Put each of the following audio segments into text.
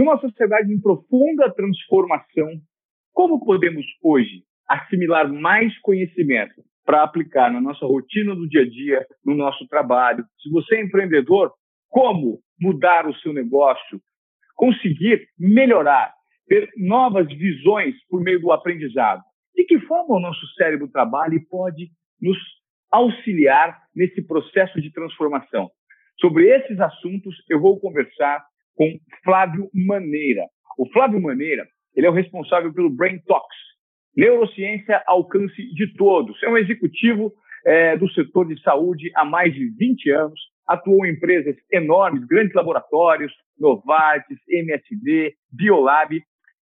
Numa sociedade em profunda transformação, como podemos hoje assimilar mais conhecimento para aplicar na nossa rotina do dia a dia, no nosso trabalho? Se você é empreendedor, como mudar o seu negócio, conseguir melhorar, ter novas visões por meio do aprendizado? De que forma o nosso cérebro trabalha e pode nos auxiliar nesse processo de transformação? Sobre esses assuntos, eu vou conversar com Flávio Maneira. O Flávio Maneira, ele é o responsável pelo Brain Talks, neurociência alcance de todos. É um executivo é, do setor de saúde há mais de 20 anos, atuou em empresas enormes, grandes laboratórios, Novartis, MSD, Biolab.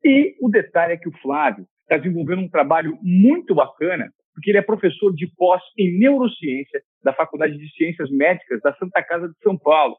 E o detalhe é que o Flávio está desenvolvendo um trabalho muito bacana, porque ele é professor de pós em neurociência da Faculdade de Ciências Médicas da Santa Casa de São Paulo.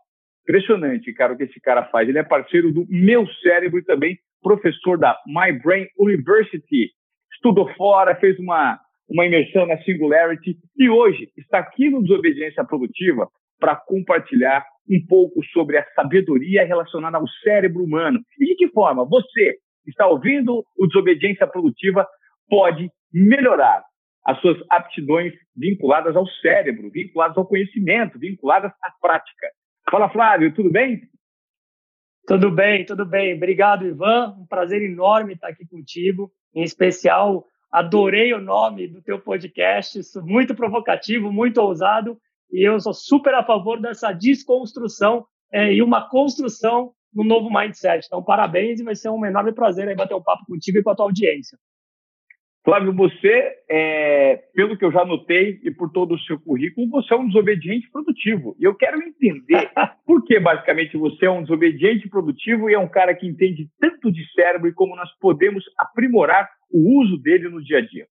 Impressionante, cara, o que esse cara faz. Ele é parceiro do Meu Cérebro e também professor da My Brain University. Estudou fora, fez uma, uma imersão na Singularity e hoje está aqui no Desobediência Produtiva para compartilhar um pouco sobre a sabedoria relacionada ao cérebro humano. E de que forma você está ouvindo o Desobediência Produtiva pode melhorar as suas aptidões vinculadas ao cérebro, vinculadas ao conhecimento, vinculadas à prática. Fala, Flávio, tudo bem? Tudo bem, tudo bem. Obrigado, Ivan. Um prazer enorme estar aqui contigo. Em especial, adorei o nome do teu podcast, muito provocativo, muito ousado. E eu sou super a favor dessa desconstrução é, e uma construção no novo mindset. Então, parabéns e vai ser um enorme prazer aí bater um papo contigo e com a tua audiência. Flávio, você, é, pelo que eu já notei e por todo o seu currículo, você é um desobediente produtivo. E eu quero entender por que, basicamente, você é um desobediente produtivo e é um cara que entende tanto de cérebro e como nós podemos aprimorar o uso dele no dia a dia.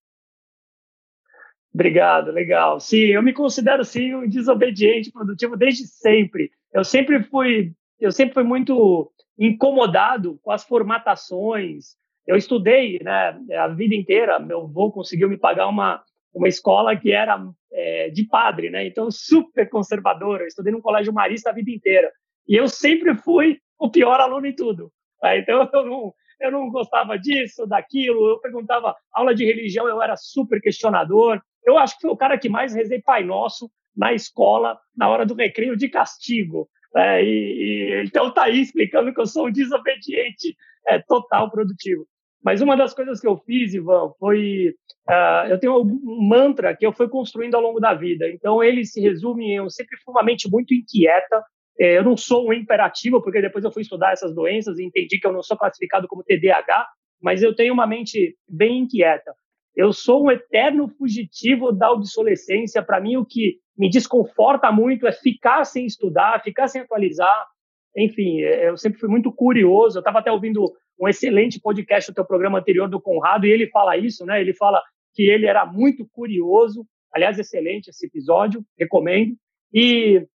Obrigado, legal. Sim, eu me considero, sim, um desobediente produtivo desde sempre. Eu sempre fui, eu sempre fui muito incomodado com as formatações, eu estudei né, a vida inteira, meu avô conseguiu me pagar uma, uma escola que era é, de padre, né? Então, super conservador. Eu estudei num colégio marista a vida inteira. E eu sempre fui o pior aluno em tudo. Né? Então, eu não, eu não gostava disso, daquilo. Eu perguntava, aula de religião, eu era super questionador. Eu acho que foi o cara que mais rezei Pai Nosso na escola, na hora do recreio de castigo. É, e, e, então, tá aí explicando que eu sou um desobediente é, total produtivo. Mas uma das coisas que eu fiz, Ivan, foi. Uh, eu tenho um mantra que eu fui construindo ao longo da vida. Então, ele se resume em eu sempre fui uma mente muito inquieta. É, eu não sou um imperativo, porque depois eu fui estudar essas doenças e entendi que eu não sou classificado como TDAH, mas eu tenho uma mente bem inquieta. Eu sou um eterno fugitivo da obsolescência. Para mim, o que me desconforta muito é ficar sem estudar, ficar sem atualizar. Enfim, é, eu sempre fui muito curioso. Eu estava até ouvindo um excelente podcast do teu programa anterior do Conrado, e ele fala isso, né? Ele fala que ele era muito curioso. Aliás, excelente esse episódio, recomendo. E,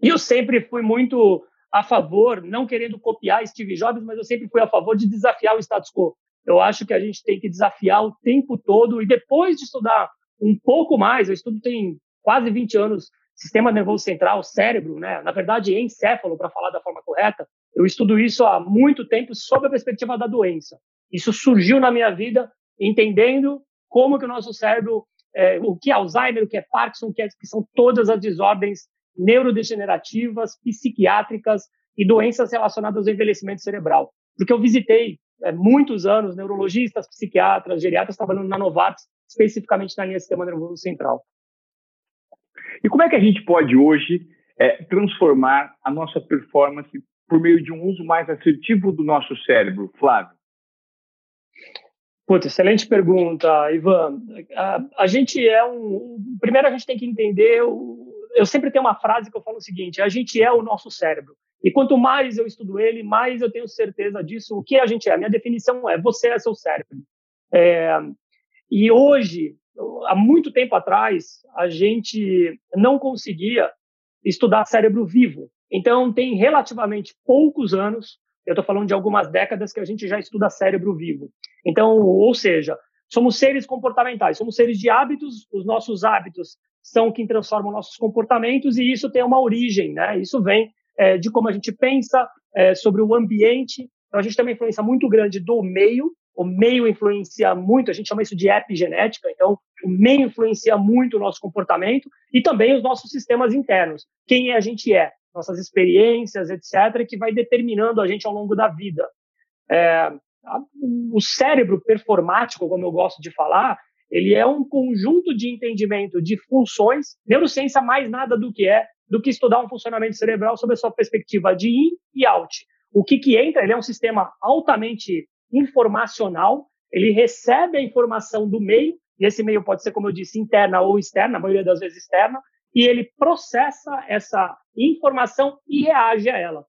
eu sempre fui muito a favor, não querendo copiar Steve Jobs, mas eu sempre fui a favor de desafiar o status quo. Eu acho que a gente tem que desafiar o tempo todo e depois de estudar um pouco mais, eu estudo tem quase 20 anos sistema nervoso central, cérebro, né? Na verdade, encéfalo, para falar da forma correta. Eu estudo isso há muito tempo sob a perspectiva da doença. Isso surgiu na minha vida entendendo como que o nosso cérebro, é, o que é Alzheimer, o que é Parkinson, que, é, que são todas as desordens neurodegenerativas, psiquiátricas e doenças relacionadas ao envelhecimento cerebral. Porque eu visitei é, muitos anos neurologistas, psiquiatras, geriatras trabalhando na Novartis, especificamente na linha sistema nervoso central. E como é que a gente pode hoje é, transformar a nossa performance por meio de um uso mais assertivo do nosso cérebro, Flávio? Puta, excelente pergunta, Ivan. A, a, gente é um. Primeiro, a gente tem que entender. O, eu sempre tenho uma frase que eu falo o seguinte: a gente é o nosso cérebro. E quanto mais eu estudo ele, mais eu tenho certeza disso. O que a gente é? A minha definição é: você é seu cérebro. É, e hoje, há muito tempo atrás, a gente não conseguia estudar cérebro vivo. Então, tem relativamente poucos anos, eu estou falando de algumas décadas, que a gente já estuda cérebro vivo. Então, ou seja, somos seres comportamentais, somos seres de hábitos, os nossos hábitos são quem transformam nossos comportamentos, e isso tem uma origem, né? Isso vem é, de como a gente pensa é, sobre o ambiente. Então, a gente tem uma influência muito grande do meio, o meio influencia muito, a gente chama isso de epigenética, então o meio influencia muito o nosso comportamento e também os nossos sistemas internos, quem a gente é, nossas experiências, etc., que vai determinando a gente ao longo da vida. É, o cérebro performático, como eu gosto de falar, ele é um conjunto de entendimento de funções, neurociência mais nada do que é, do que estudar um funcionamento cerebral sob a sua perspectiva de in e out. O que, que entra, ele é um sistema altamente informacional, ele recebe a informação do meio, e esse meio pode ser, como eu disse, interna ou externa, a maioria das vezes externa, e ele processa essa informação e reage a ela.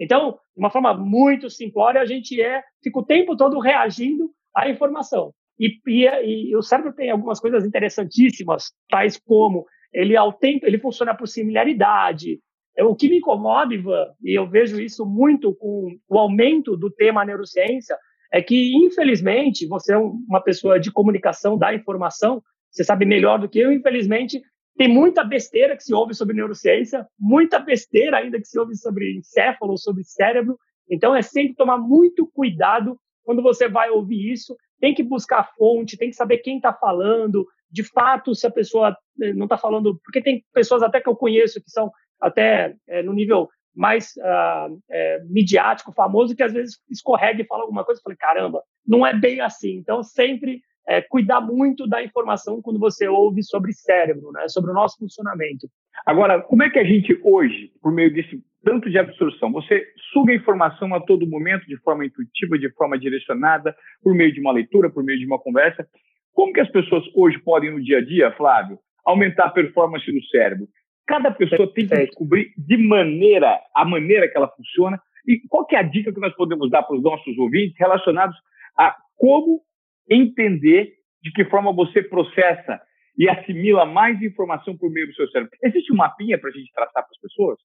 Então, de uma forma muito simplória, a gente é, fica o tempo todo reagindo à informação. E, e, e, o cérebro tem algumas coisas interessantíssimas, tais como ele ao tempo ele funciona por similaridade. É, o que me incomoda, Ivan, e eu vejo isso muito com o aumento do tema neurociência, é que, infelizmente, você é uma pessoa de comunicação da informação, você sabe melhor do que eu, infelizmente, tem muita besteira que se ouve sobre neurociência, muita besteira ainda que se ouve sobre encéfalo, sobre cérebro. Então, é sempre tomar muito cuidado quando você vai ouvir isso. Tem que buscar fonte, tem que saber quem está falando, de fato, se a pessoa eh, não está falando. Porque tem pessoas até que eu conheço que são até é, no nível mais uh, é, midiático, famoso, que às vezes escorrega e fala alguma coisa, eu falei, caramba, não é bem assim. Então, sempre é, cuidar muito da informação quando você ouve sobre cérebro, né, sobre o nosso funcionamento. Agora, como é que a gente hoje, por meio desse tanto de absorção, você suga informação a todo momento, de forma intuitiva, de forma direcionada, por meio de uma leitura, por meio de uma conversa, como que as pessoas hoje podem, no dia a dia, Flávio, aumentar a performance do cérebro? Cada pessoa tem que descobrir de maneira, a maneira que ela funciona. E qual que é a dica que nós podemos dar para os nossos ouvintes relacionados a como entender de que forma você processa e assimila mais informação por meio do seu cérebro? Existe um mapinha para a gente traçar para as pessoas?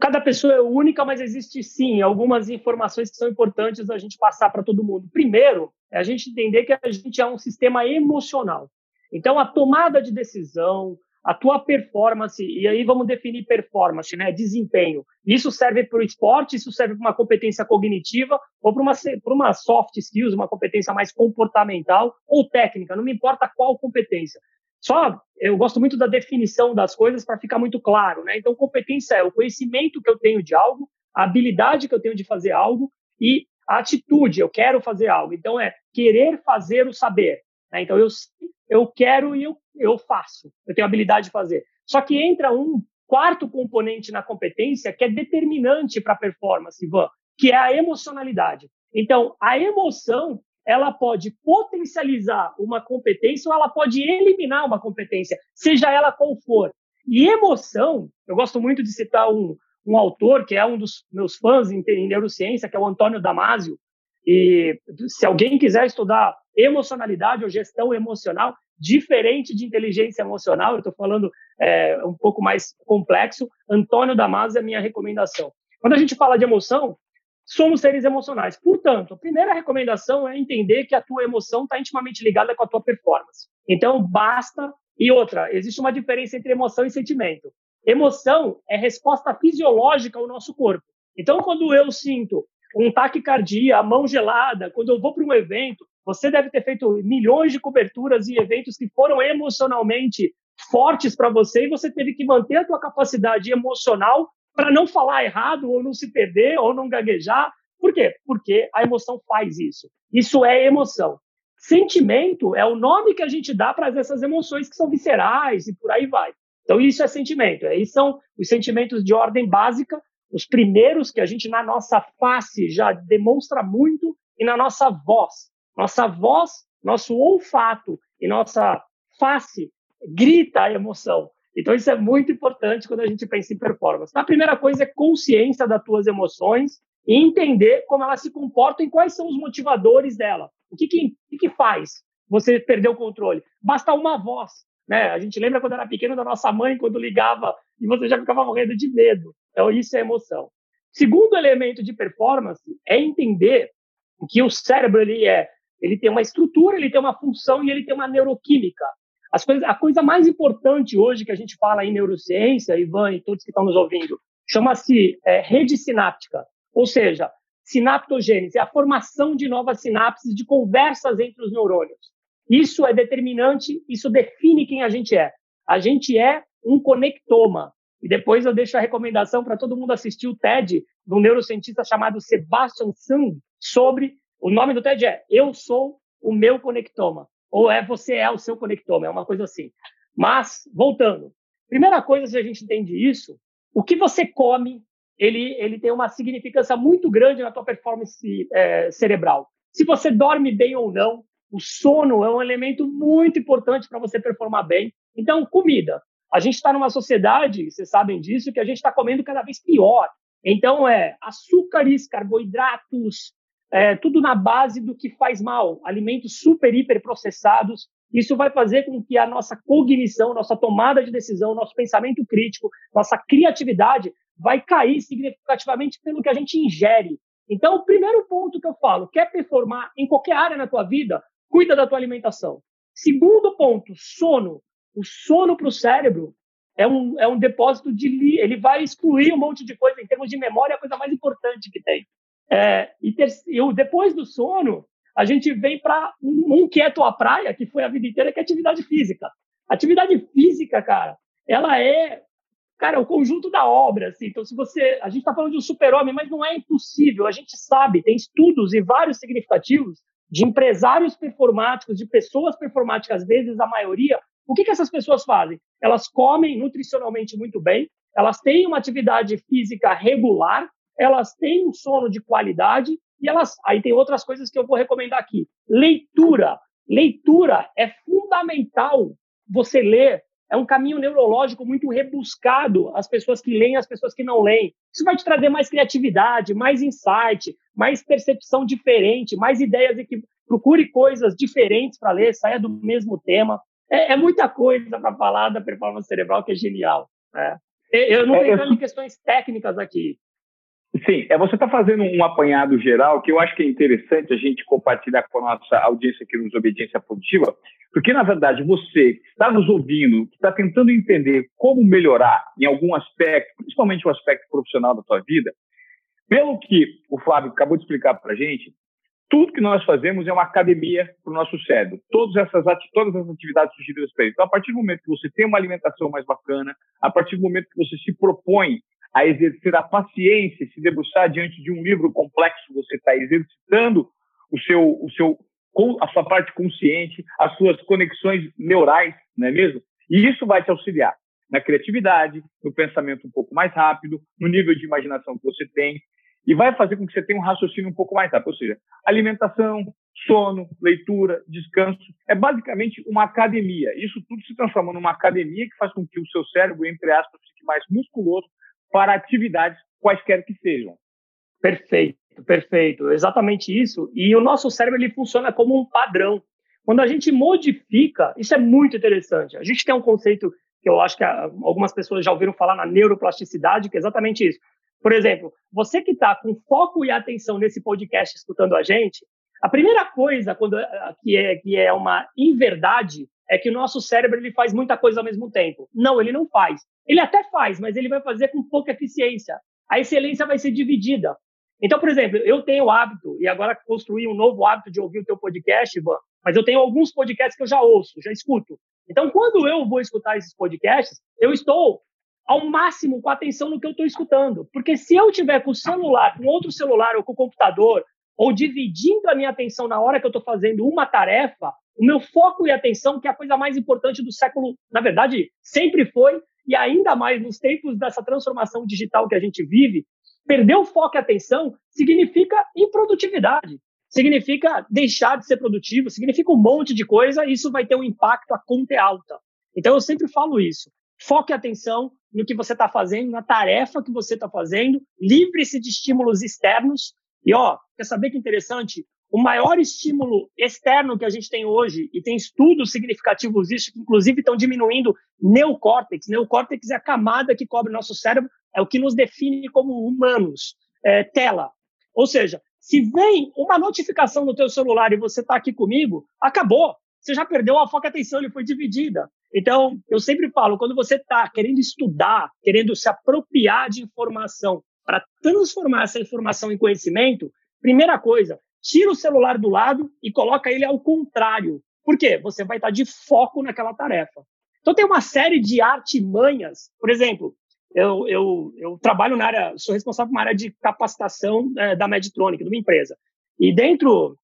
Cada pessoa é única, mas existe sim algumas informações que são importantes a gente passar para todo mundo. Primeiro, é a gente entender que a gente é um sistema emocional. Então, a tomada de decisão, a tua performance, e aí vamos definir performance, né? Desempenho. Isso serve para o esporte, isso serve para uma competência cognitiva ou para uma, uma soft skills, uma competência mais comportamental ou técnica, não me importa qual competência. Só eu gosto muito da definição das coisas para ficar muito claro, né? Então, competência é o conhecimento que eu tenho de algo, a habilidade que eu tenho de fazer algo e a atitude, eu quero fazer algo. Então, é querer fazer o saber. Né? Então, eu, eu quero e eu eu faço, eu tenho habilidade de fazer. Só que entra um quarto componente na competência que é determinante para a performance, Ivan, que é a emocionalidade. Então, a emoção, ela pode potencializar uma competência ou ela pode eliminar uma competência, seja ela qual for. E emoção, eu gosto muito de citar um, um autor que é um dos meus fãs em, neurociência, que é o Antônio Damasio. E se alguém quiser estudar emocionalidade ou gestão emocional, diferente de inteligência emocional, eu estou falando é, um pouco mais complexo, Antônio Damasio é a minha recomendação. Quando a gente fala de emoção, somos seres emocionais. Portanto, a primeira recomendação é entender que a tua emoção está intimamente ligada com a tua performance. Então, basta. E outra, existe uma diferença entre emoção e sentimento. Emoção é resposta fisiológica ao nosso corpo. Então, quando eu sinto um taquicardia, a mão gelada, quando eu vou para um evento, você deve ter feito milhões de coberturas e eventos que foram emocionalmente fortes para você e você teve que manter a tua capacidade emocional para não falar errado ou não se perder ou não gaguejar. Por quê? Porque a emoção faz isso. Isso é emoção. Sentimento é o nome que a gente dá para essas emoções que são viscerais e por aí vai. Então, isso é sentimento. Aí são os sentimentos de ordem básica, os primeiros que a gente, na nossa face, já demonstra muito e na nossa voz. Nossa voz, nosso olfato e nossa face grita a emoção. Então, isso é muito importante quando a gente pensa em performance. A primeira coisa é consciência das tuas emoções e entender como elas se comportam e quais são os motivadores dela. O que, que, que faz você perder o controle? Basta uma voz. Né? A gente lembra quando era pequeno da nossa mãe, quando ligava e você já ficava morrendo de medo. Então, isso é emoção. Segundo elemento de performance é entender que o cérebro ele é ele tem uma estrutura, ele tem uma função e ele tem uma neuroquímica. As coisas, a coisa mais importante hoje que a gente fala em neurociência, Ivan e todos que estão nos ouvindo, chama-se é, rede sináptica. Ou seja, sinaptogênese, a formação de novas sinapses, de conversas entre os neurônios. Isso é determinante, isso define quem a gente é. A gente é um conectoma. E depois eu deixo a recomendação para todo mundo assistir o TED um neurocientista chamado Sebastian Sung sobre o nome do TED é Eu sou o meu conectoma ou é você é o seu conectoma, é uma coisa assim. Mas voltando, primeira coisa se a gente entende isso, o que você come ele, ele tem uma significância muito grande na tua performance é, cerebral. Se você dorme bem ou não, o sono é um elemento muito importante para você performar bem. Então, comida. A gente está numa sociedade, vocês sabem disso, que a gente está comendo cada vez pior. Então, é açúcares, carboidratos, é, tudo na base do que faz mal. Alimentos super, hiper processados. Isso vai fazer com que a nossa cognição, nossa tomada de decisão, nosso pensamento crítico, nossa criatividade vai cair significativamente pelo que a gente ingere. Então, o primeiro ponto que eu falo, quer performar em qualquer área na tua vida, cuida da tua alimentação. Segundo ponto, sono. O sono para o cérebro é um, é um depósito de... Ele vai excluir um monte de coisa. Em termos de memória, é a coisa mais importante que tem. É, e, ter, e depois do sono, a gente vem para um, um quieto à praia, que foi a vida inteira, que é atividade física. Atividade física, cara, ela é cara, o conjunto da obra, assim. Então, se você, a gente está falando de um super-homem, mas não é impossível. A gente sabe, tem estudos e vários significativos de empresários performáticos, de pessoas performáticas, às vezes a maioria. O que, que essas pessoas fazem? Elas comem nutricionalmente muito bem, elas têm uma atividade física regular, elas têm um sono de qualidade e elas. Aí tem outras coisas que eu vou recomendar aqui. Leitura. Leitura é fundamental você ler é um caminho neurológico muito rebuscado, as pessoas que leem, as pessoas que não leem. Isso vai te trazer mais criatividade, mais insight, mais percepção diferente, mais ideias que procure coisas diferentes para ler, saia do mesmo tema. É, é muita coisa para falar da performance cerebral que é genial. Né? Eu não é, entrando em questões técnicas aqui. Sim, é, você está fazendo um apanhado geral que eu acho que é interessante a gente compartilhar com a nossa audiência aqui nos Obediência Positiva, porque, na verdade, você que está nos ouvindo, que está tentando entender como melhorar em algum aspecto, principalmente o aspecto profissional da sua vida, pelo que o Flávio acabou de explicar para a gente, tudo que nós fazemos é uma academia para o nosso cérebro. Todas essas, todas as atividades sugeridas para ele. Então, a partir do momento que você tem uma alimentação mais bacana, a partir do momento que você se propõe a exercer a paciência, se debruçar diante de um livro complexo, você está exercitando o seu, o seu, a sua parte consciente, as suas conexões neurais, não é mesmo? E isso vai te auxiliar na criatividade, no pensamento um pouco mais rápido, no nível de imaginação que você tem, e vai fazer com que você tenha um raciocínio um pouco mais rápido. Ou seja, alimentação, sono, leitura, descanso, é basicamente uma academia. Isso tudo se transforma numa academia que faz com que o seu cérebro, entre aspas, fique mais musculoso para atividades quaisquer que sejam. Perfeito, perfeito, exatamente isso. E o nosso cérebro ele funciona como um padrão. Quando a gente modifica, isso é muito interessante. A gente tem um conceito que eu acho que algumas pessoas já ouviram falar na neuroplasticidade, que é exatamente isso. Por exemplo, você que está com foco e atenção nesse podcast escutando a gente, a primeira coisa quando, que, é, que é uma inverdade é que o nosso cérebro ele faz muita coisa ao mesmo tempo. Não, ele não faz. Ele até faz, mas ele vai fazer com pouca eficiência. A excelência vai ser dividida. Então, por exemplo, eu tenho o hábito, e agora construí um novo hábito de ouvir o teu podcast, Ivan, mas eu tenho alguns podcasts que eu já ouço, já escuto. Então, quando eu vou escutar esses podcasts, eu estou ao máximo com atenção no que eu estou escutando. Porque se eu tiver com o celular, com outro celular ou com o computador, ou dividindo a minha atenção na hora que eu estou fazendo uma tarefa, o meu foco e atenção, que é a coisa mais importante do século, na verdade, sempre foi, e ainda mais nos tempos dessa transformação digital que a gente vive, perder o foco e atenção significa improdutividade, significa deixar de ser produtivo, significa um monte de coisa, e isso vai ter um impacto, a conta é alta. Então, eu sempre falo isso. Foque atenção no que você está fazendo, na tarefa que você está fazendo, livre-se de estímulos externos. E, ó, quer saber que interessante? O maior estímulo externo que a gente tem hoje, e tem estudos significativos disso, que inclusive estão diminuindo neocórtex. Neocórtex é a camada que cobre nosso cérebro, é o que nos define como humanos. É, tela. Ou seja, se vem uma notificação no teu celular e você está aqui comigo, acabou. Você já perdeu a foca atenção, ele foi dividida. Então, eu sempre falo, quando você está querendo estudar, querendo se apropriar de informação para transformar essa informação em conhecimento, Primeira coisa, tira o celular do lado e coloca ele ao contrário. Por quê? Você vai estar de foco naquela tarefa. Então tem uma série de artimanhas. Por exemplo, eu, eu, eu trabalho na área, sou responsável por uma área de capacitação é, da Medtronic, de uma empresa. E dentro,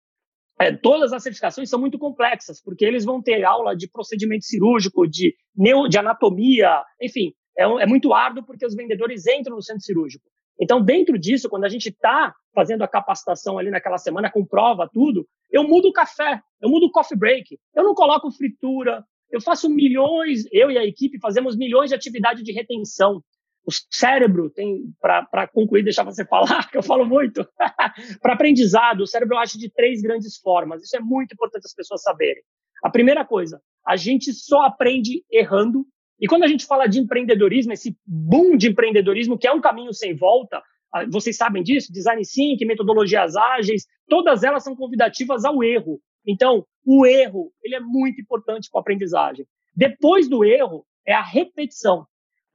é, todas as certificações são muito complexas, porque eles vão ter aula de procedimento cirúrgico, de, neo, de anatomia, enfim, é, é muito árduo porque os vendedores entram no centro cirúrgico. Então, dentro disso, quando a gente está fazendo a capacitação ali naquela semana, com prova, tudo, eu mudo o café, eu mudo o coffee break, eu não coloco fritura, eu faço milhões, eu e a equipe fazemos milhões de atividade de retenção. O cérebro tem, para concluir, deixar você falar, que eu falo muito, para aprendizado, o cérebro age de três grandes formas. Isso é muito importante as pessoas saberem. A primeira coisa, a gente só aprende errando e quando a gente fala de empreendedorismo, esse boom de empreendedorismo, que é um caminho sem volta, ah, vocês sabem disso, design thinking, metodologias ágeis, todas elas são convidativas ao erro. Então, o erro, ele é muito importante para a aprendizagem. Depois do erro, é a repetição.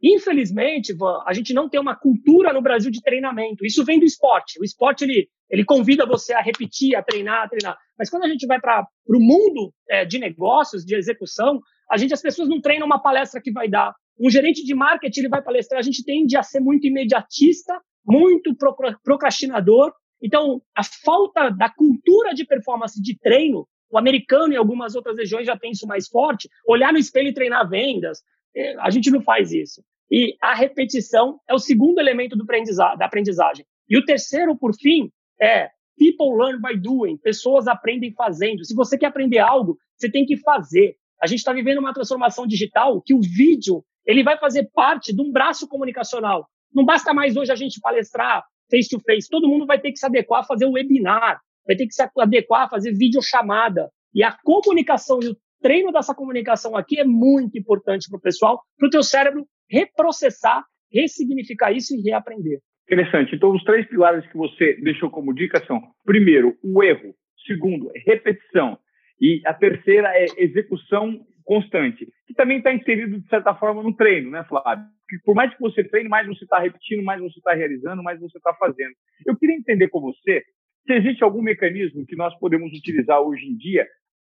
Infelizmente, a gente não tem uma cultura no Brasil de treinamento. Isso vem do esporte. O esporte, ele, ele convida você a repetir, a treinar, a treinar. Mas quando a gente vai para o mundo é, de negócios, de execução, a gente, as pessoas não treinam uma palestra que vai dar. Um gerente de marketing, ele vai palestrar, a gente tende a ser muito imediatista, muito procrastinador. Então, a falta da cultura de performance de treino, o americano e algumas outras regiões já tem isso mais forte, olhar no espelho e treinar vendas, é, a gente não faz isso. E a repetição é o segundo elemento do da aprendizagem. E o terceiro, por fim, é people learn by doing. Pessoas aprendem fazendo. Se você quer aprender algo, você tem que fazer. A gente está vivendo uma transformação digital que o vídeo ele vai fazer parte de um braço comunicacional. Não basta mais hoje a gente palestrar face to face. Todo mundo vai ter que se adequar a fazer um webinar, vai ter que se adequar a fazer videochamada. E a comunicação e o treino dessa comunicação aqui é muito importante para o pessoal, para o teu cérebro reprocessar, ressignificar isso e reaprender. Interessante. Então, os três pilares que você deixou como dica são: primeiro, o erro. Segundo, repetição. E a terceira é execução constante, que também está inserido, de certa forma, no treino, né, Flávio? Por mais que você treine, mais você está repetindo, mais você está realizando, mais você está fazendo. Eu queria entender com você se existe algum mecanismo que nós podemos utilizar hoje em dia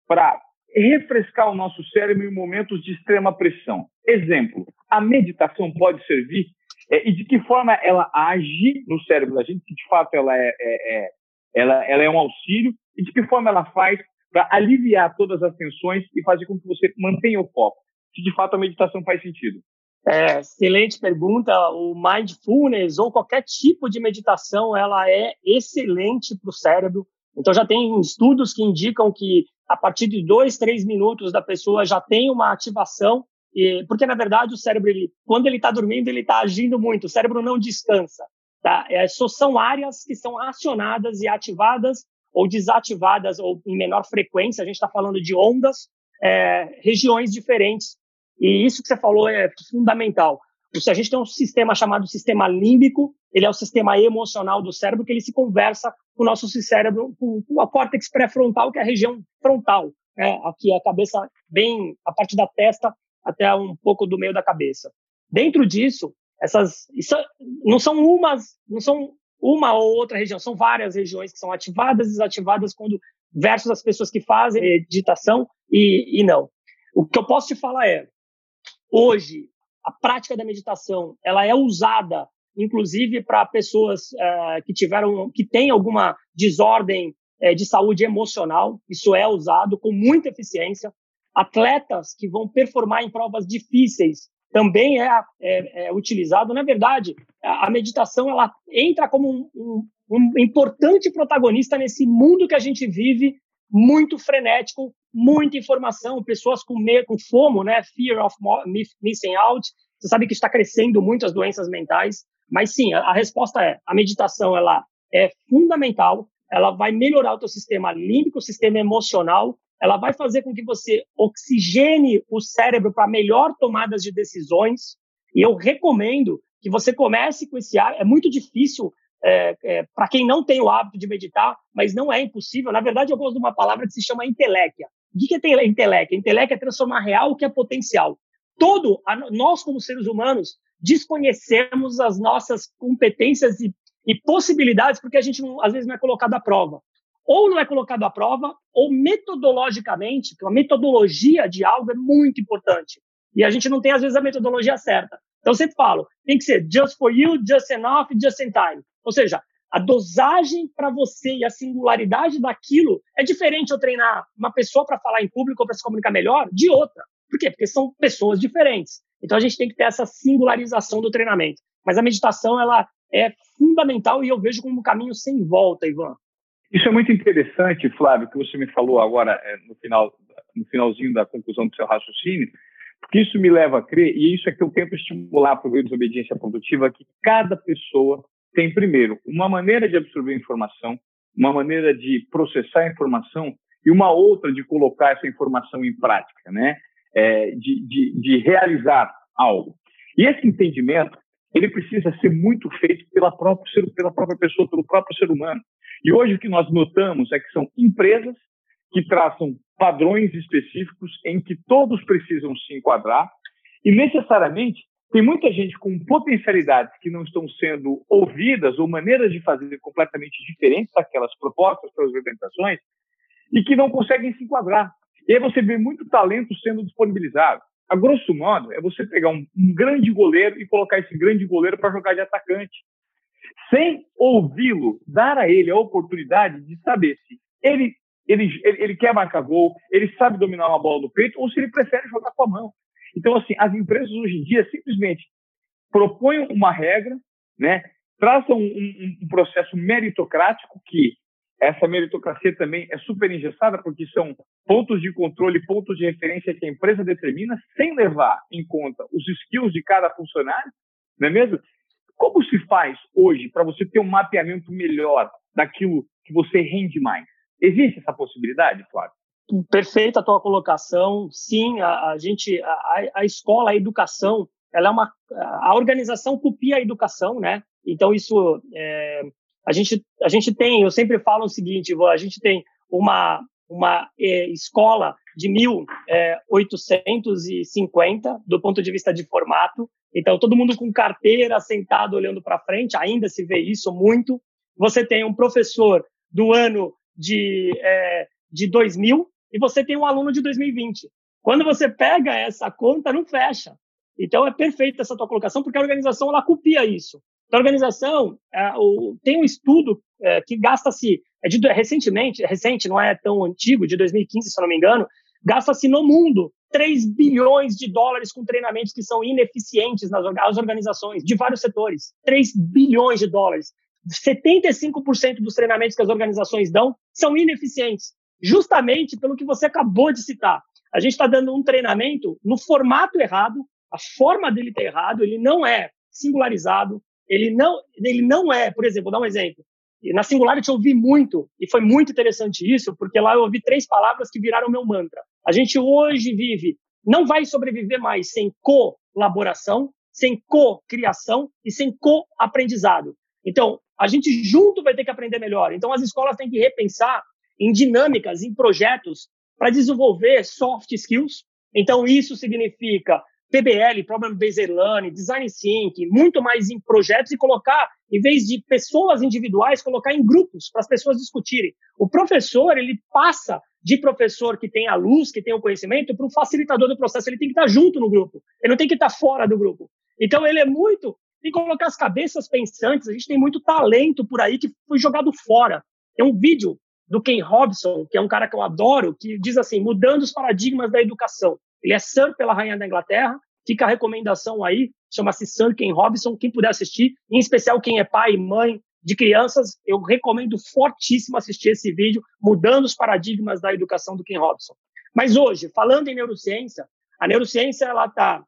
para refrescar o nosso cérebro em momentos de extrema pressão. Exemplo, a meditação pode servir é, e de que forma ela age no cérebro da gente, se de fato ela é, é, é, ela, ela é um auxílio, e de que forma ela faz para aliviar todas as tensões e fazer com que você mantenha o foco, se de fato a meditação faz sentido. É, excelente pergunta. O mindfulness ou qualquer tipo de meditação, ela é excelente para o cérebro. Então já tem estudos que indicam que a partir de dois, três minutos da pessoa já tem uma ativação, e, porque na verdade o cérebro, ele, quando ele está dormindo, ele está agindo muito. O cérebro não descansa. Tá? É, só são áreas que são acionadas e ativadas ou desativadas ou em menor frequência, a gente está falando de ondas, é, regiões diferentes. E isso que você falou é fundamental. Se a gente tem um sistema chamado sistema límbico, ele é o sistema emocional do cérebro que ele se conversa com o nosso cérebro, com, com a córtex pré-frontal, que é a região frontal, né? aqui a cabeça bem, a parte da testa até um pouco do meio da cabeça. Dentro disso, essas isso não são umas, não são uma ou outra região, são várias regiões que são ativadas e desativadas quando versus as pessoas que fazem meditação e, e não. O que eu posso te falar é, hoje, a prática da meditação, ela é usada, inclusive, para pessoas é, que tiveram, que têm alguma desordem é, de saúde emocional, isso é usado com muita eficiência. Atletas que vão performar em provas difíceis, também é, é, é utilizado. Na verdade, a, meditação ela entra como um, um, um, importante protagonista nesse mundo que a gente vive, muito frenético, muita informação, pessoas com medo, com fomo, né? Fear of missing out. Você sabe que está crescendo muito as doenças mentais, mas sim, a, resposta é: a meditação ela é fundamental. Ela vai melhorar o teu sistema límbico, o sistema emocional, ela vai fazer com que você oxigene o cérebro para melhor tomadas de decisões. E eu recomendo que você comece com esse ar. É muito difícil é, é, para quem não tem o hábito de meditar, mas não é impossível. Na verdade, eu gosto de uma palavra que se chama inteléquia. O que é inteléquia? Inteléquia é transformar real o que é potencial. Todo, a, nós como seres humanos, desconhecemos as nossas competências e e possibilidades porque a gente não, às vezes não é colocado à prova. Ou não é colocado à prova, ou metodologicamente, porque a metodologia de algo é muito importante. E a gente não tem, às vezes, a metodologia certa. Então, eu sempre falo, tem que ser just for you, just enough, just in time. Ou seja, a dosagem para você e a singularidade daquilo é diferente eu treinar uma pessoa para falar em público ou para se comunicar melhor de outra. Por quê? Porque são pessoas diferentes. Então a gente tem que ter essa singularização do treinamento. Mas a meditação ela é fundamental e eu vejo como um caminho sem volta, Ivan. Isso é muito interessante, Flávio, que você me falou agora é, no final, no finalzinho da conclusão do seu raciocínio, porque isso me leva a crer, e isso é que eu tento estimular para o desobediência produtiva, que cada pessoa tem, primeiro, uma maneira de absorver informação, uma maneira de processar a informação e uma outra de colocar essa informação em prática, né? É, de, de, de realizar algo. E esse entendimento, ele precisa ser muito feito pela própria, pela própria pessoa, pelo próprio ser humano. E hoje o que nós notamos é que são empresas que traçam padrões específicos em que todos precisam se enquadrar e necessariamente tem muita gente com potencialidades que não estão sendo ouvidas ou maneiras de fazer completamente diferentes daquelas propostas pelas organizações e que não conseguem se enquadrar. E aí você vê muito talento sendo disponibilizado. A grosso modo, é você pegar um, um grande goleiro e colocar esse grande goleiro para jogar de atacante, sem ouvi-lo, dar a ele a oportunidade de saber se ele, ele, ele, ele quer marcar gol, ele sabe dominar uma bola no peito ou se ele prefere jogar com a mão. Então, assim, as empresas hoje em dia simplesmente propõem uma regra, né, traçam um, um, um processo meritocrático que essa meritocracia também é super engessada porque são pontos de controle, pontos de referência que a empresa determina sem levar em conta os skills de cada funcionário, não é mesmo? Como se faz hoje para você ter um mapeamento melhor daquilo que você rende mais? Existe essa possibilidade, Flávio? Perfeita a tua colocação. Sim, a, a gente, a, a, escola, a educação, ela é uma, a organização copia a educação, né? Então isso, é, a gente, a gente tem, eu sempre falo o seguinte, a gente tem uma uma é, escola de 1850 é, do ponto de vista de formato. Então todo mundo com carteira, sentado olhando para frente, ainda se vê isso muito. Você tem um professor do ano de é, de 2000 e você tem um aluno de 2020. Quando você pega essa conta, não fecha. Então é perfeita essa tua colocação, porque a organização ela copia isso. Então, a organização é, o, tem um estudo é, que gasta-se, é de, recentemente, recente, não é tão antigo, de 2015, se eu não me engano, gasta-se no mundo 3 bilhões de dólares com treinamentos que são ineficientes nas organizações, de vários setores. 3 bilhões de dólares. 75% dos treinamentos que as organizações dão são ineficientes justamente pelo que você acabou de citar. A gente está dando um treinamento no formato errado, a forma dele está errado, ele não é singularizado, ele não, ele não é, por exemplo, vou dar um exemplo. Na Singularity eu ouvi muito, e foi muito interessante isso, porque lá eu ouvi três palavras que viraram meu mantra. A gente hoje vive, não vai sobreviver mais sem colaboração, sem co-criação e sem co-aprendizado. Então, a gente junto vai ter que aprender melhor. Então, as escolas têm que repensar em dinâmicas, em projetos para desenvolver soft skills. Então, isso significa PBL, Problem Based Learning, Design Thinking, muito mais em projetos e colocar, em vez de pessoas individuais, colocar em grupos para as pessoas discutirem. O professor, ele passa de professor que tem a luz, que tem o conhecimento, para um facilitador do processo. Ele tem que estar junto no grupo, ele não tem que estar fora do grupo. Então, ele é muito. Tem que colocar as cabeças pensantes. A gente tem muito talento por aí que foi jogado fora. Tem um vídeo do Ken Robson, que é um cara que eu adoro, que diz assim, mudando os paradigmas da educação. Ele é Sir pela Rainha da Inglaterra, fica a recomendação aí, chama-se Sir Ken Robson, quem puder assistir, em especial quem é pai e mãe de crianças, eu recomendo fortíssimo assistir esse vídeo, mudando os paradigmas da educação do Ken Robson. Mas hoje, falando em neurociência, a neurociência ela está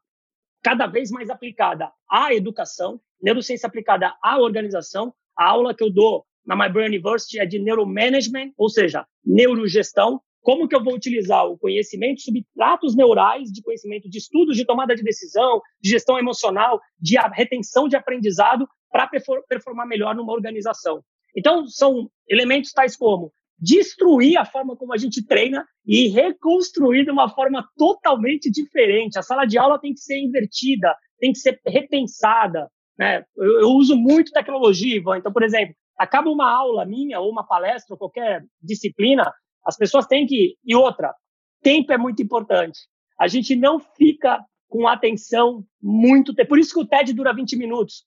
cada vez mais aplicada à educação, neurociência aplicada à organização. A aula que eu dou na My Brain University é de Neuromanagement, ou seja, neurogestão. Como que eu vou utilizar o conhecimento, substratos neurais de conhecimento de estudos de tomada de decisão, de gestão emocional, de retenção de aprendizado para performar melhor numa organização. Então, são elementos tais como destruir a forma como a gente treina e reconstruir de uma forma totalmente diferente. A sala de aula tem que ser invertida, tem que ser repensada. Né? Eu, eu uso muito tecnologia, Ivan. Então, por exemplo, acaba uma aula minha ou uma palestra, ou qualquer disciplina, as pessoas têm que. E outra, tempo é muito importante. A gente não fica com atenção muito tempo. Por isso que o TED dura 20 minutos.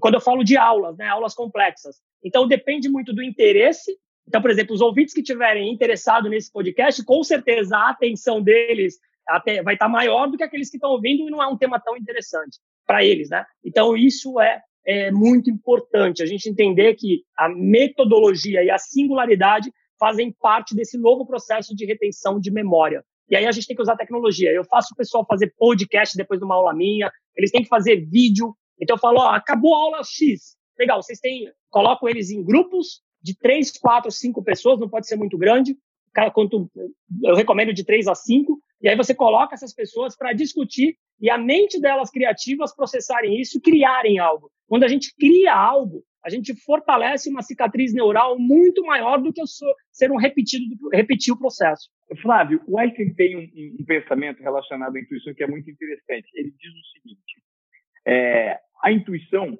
Quando eu falo de aulas, né, aulas complexas. Então, depende muito do interesse. Então, por exemplo, os ouvintes que tiverem interessado nesse podcast, com certeza a atenção deles até vai estar maior do que aqueles que estão ouvindo e não é um tema tão interessante para eles, né? Então, isso é, é muito importante, a gente entender que a metodologia e a singularidade fazem parte desse novo processo de retenção de memória. E aí a gente tem que usar tecnologia. Eu faço o pessoal fazer podcast depois de uma aula minha, eles têm que fazer vídeo. Então eu falo, ó, acabou a aula X. Legal, vocês têm, coloco eles em grupos de três, quatro, cinco pessoas, não pode ser muito grande. Quanto, eu recomendo de três a cinco. E aí você coloca essas pessoas para discutir e a mente delas criativas processarem isso criarem algo. Quando a gente cria algo, a gente fortalece uma cicatriz neural muito maior do que ser um repetido, repetir o processo. Flávio, o Einstein tem um, um, pensamento relacionado à intuição que é muito interessante. Ele diz o seguinte: é, a intuição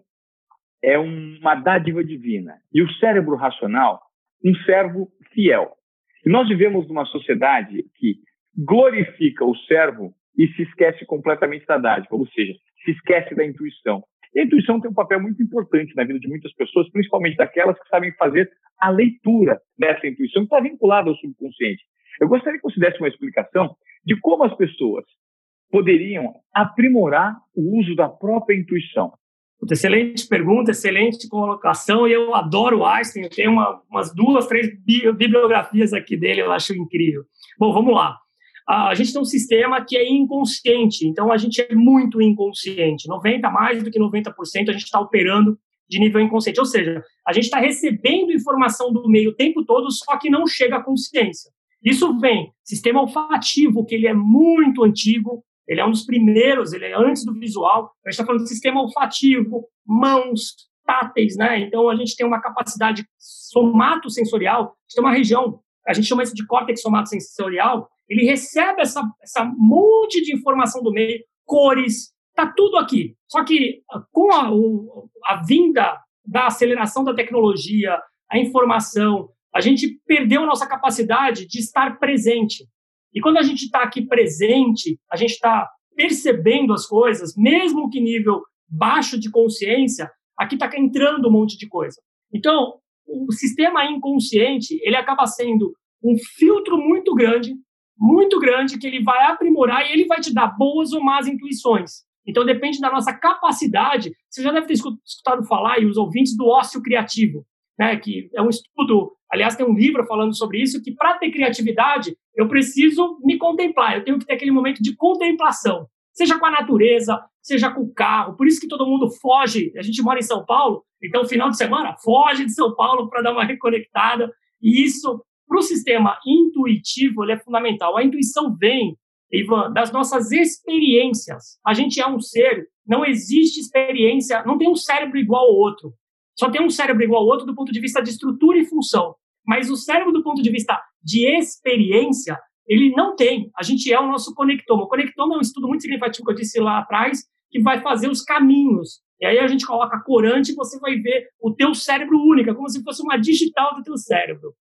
é uma dádiva divina e o cérebro racional um servo fiel. Nós vivemos numa sociedade que glorifica o servo e se esquece completamente da dádiva, ou seja, se esquece da intuição. E a intuição tem um papel muito importante na vida de muitas pessoas, principalmente daquelas que sabem fazer a leitura dessa intuição, que está vinculada ao subconsciente. Eu gostaria que você desse uma explicação de como as pessoas poderiam aprimorar o uso da própria intuição. Excelente pergunta, excelente colocação. E eu adoro o Einstein. Eu tenho uma, umas duas, três bibliografias aqui dele, eu acho incrível. Bom, vamos lá a gente tem um sistema que é inconsciente, então a gente é muito inconsciente. 90 mais do que 90% a gente está operando de nível inconsciente, ou seja, a gente está recebendo informação do meio o tempo todo, só que não chega à consciência. Isso vem sistema olfativo, que ele é muito antigo, ele é um dos primeiros, ele é antes do visual. A gente está falando de sistema olfativo, mãos, táteis, né? Então a gente tem uma capacidade somatosensorial, a gente tem uma região, a gente chama isso de córtex somatosensorial, ele recebe essa, essa monte de informação do meio, cores, tá tudo aqui. Só que ah, com a, o, a vinda da aceleração da tecnologia, a informação, a gente perdeu a nossa capacidade de estar presente. E quando a gente está aqui presente, a gente está percebendo as coisas, mesmo que nível baixo de consciência, aqui está entrando um monte de coisa. Então, o sistema inconsciente, ele acaba sendo um filtro muito grande muito grande que ele vai aprimorar e ele vai te dar boas ou más intuições. Então depende da nossa capacidade. Você já deve ter escutado falar e os ouvintes do ócio criativo, né? Que é um estudo. Aliás, tem um livro falando sobre isso que para ter criatividade eu preciso me contemplar. Eu tenho que ter aquele momento de contemplação, seja com a natureza, seja com o carro. Por isso que todo mundo foge. A gente mora em São Paulo, então final de semana foge de São Paulo para dar uma reconectada. E isso para o sistema intuitivo, ele é fundamental. A intuição vem, Ivan, das nossas experiências. A gente é um ser, não existe experiência, não tem um cérebro igual ao outro. Só tem um cérebro igual ao outro do ponto de vista de estrutura e função. Mas o cérebro, do ponto de vista de experiência, ele não tem. A gente é o nosso conectoma. O conectoma é um estudo muito significativo que eu disse lá atrás, que vai fazer os caminhos. E aí a gente coloca corante e você vai ver o teu cérebro único, como se fosse uma digital do teu cérebro.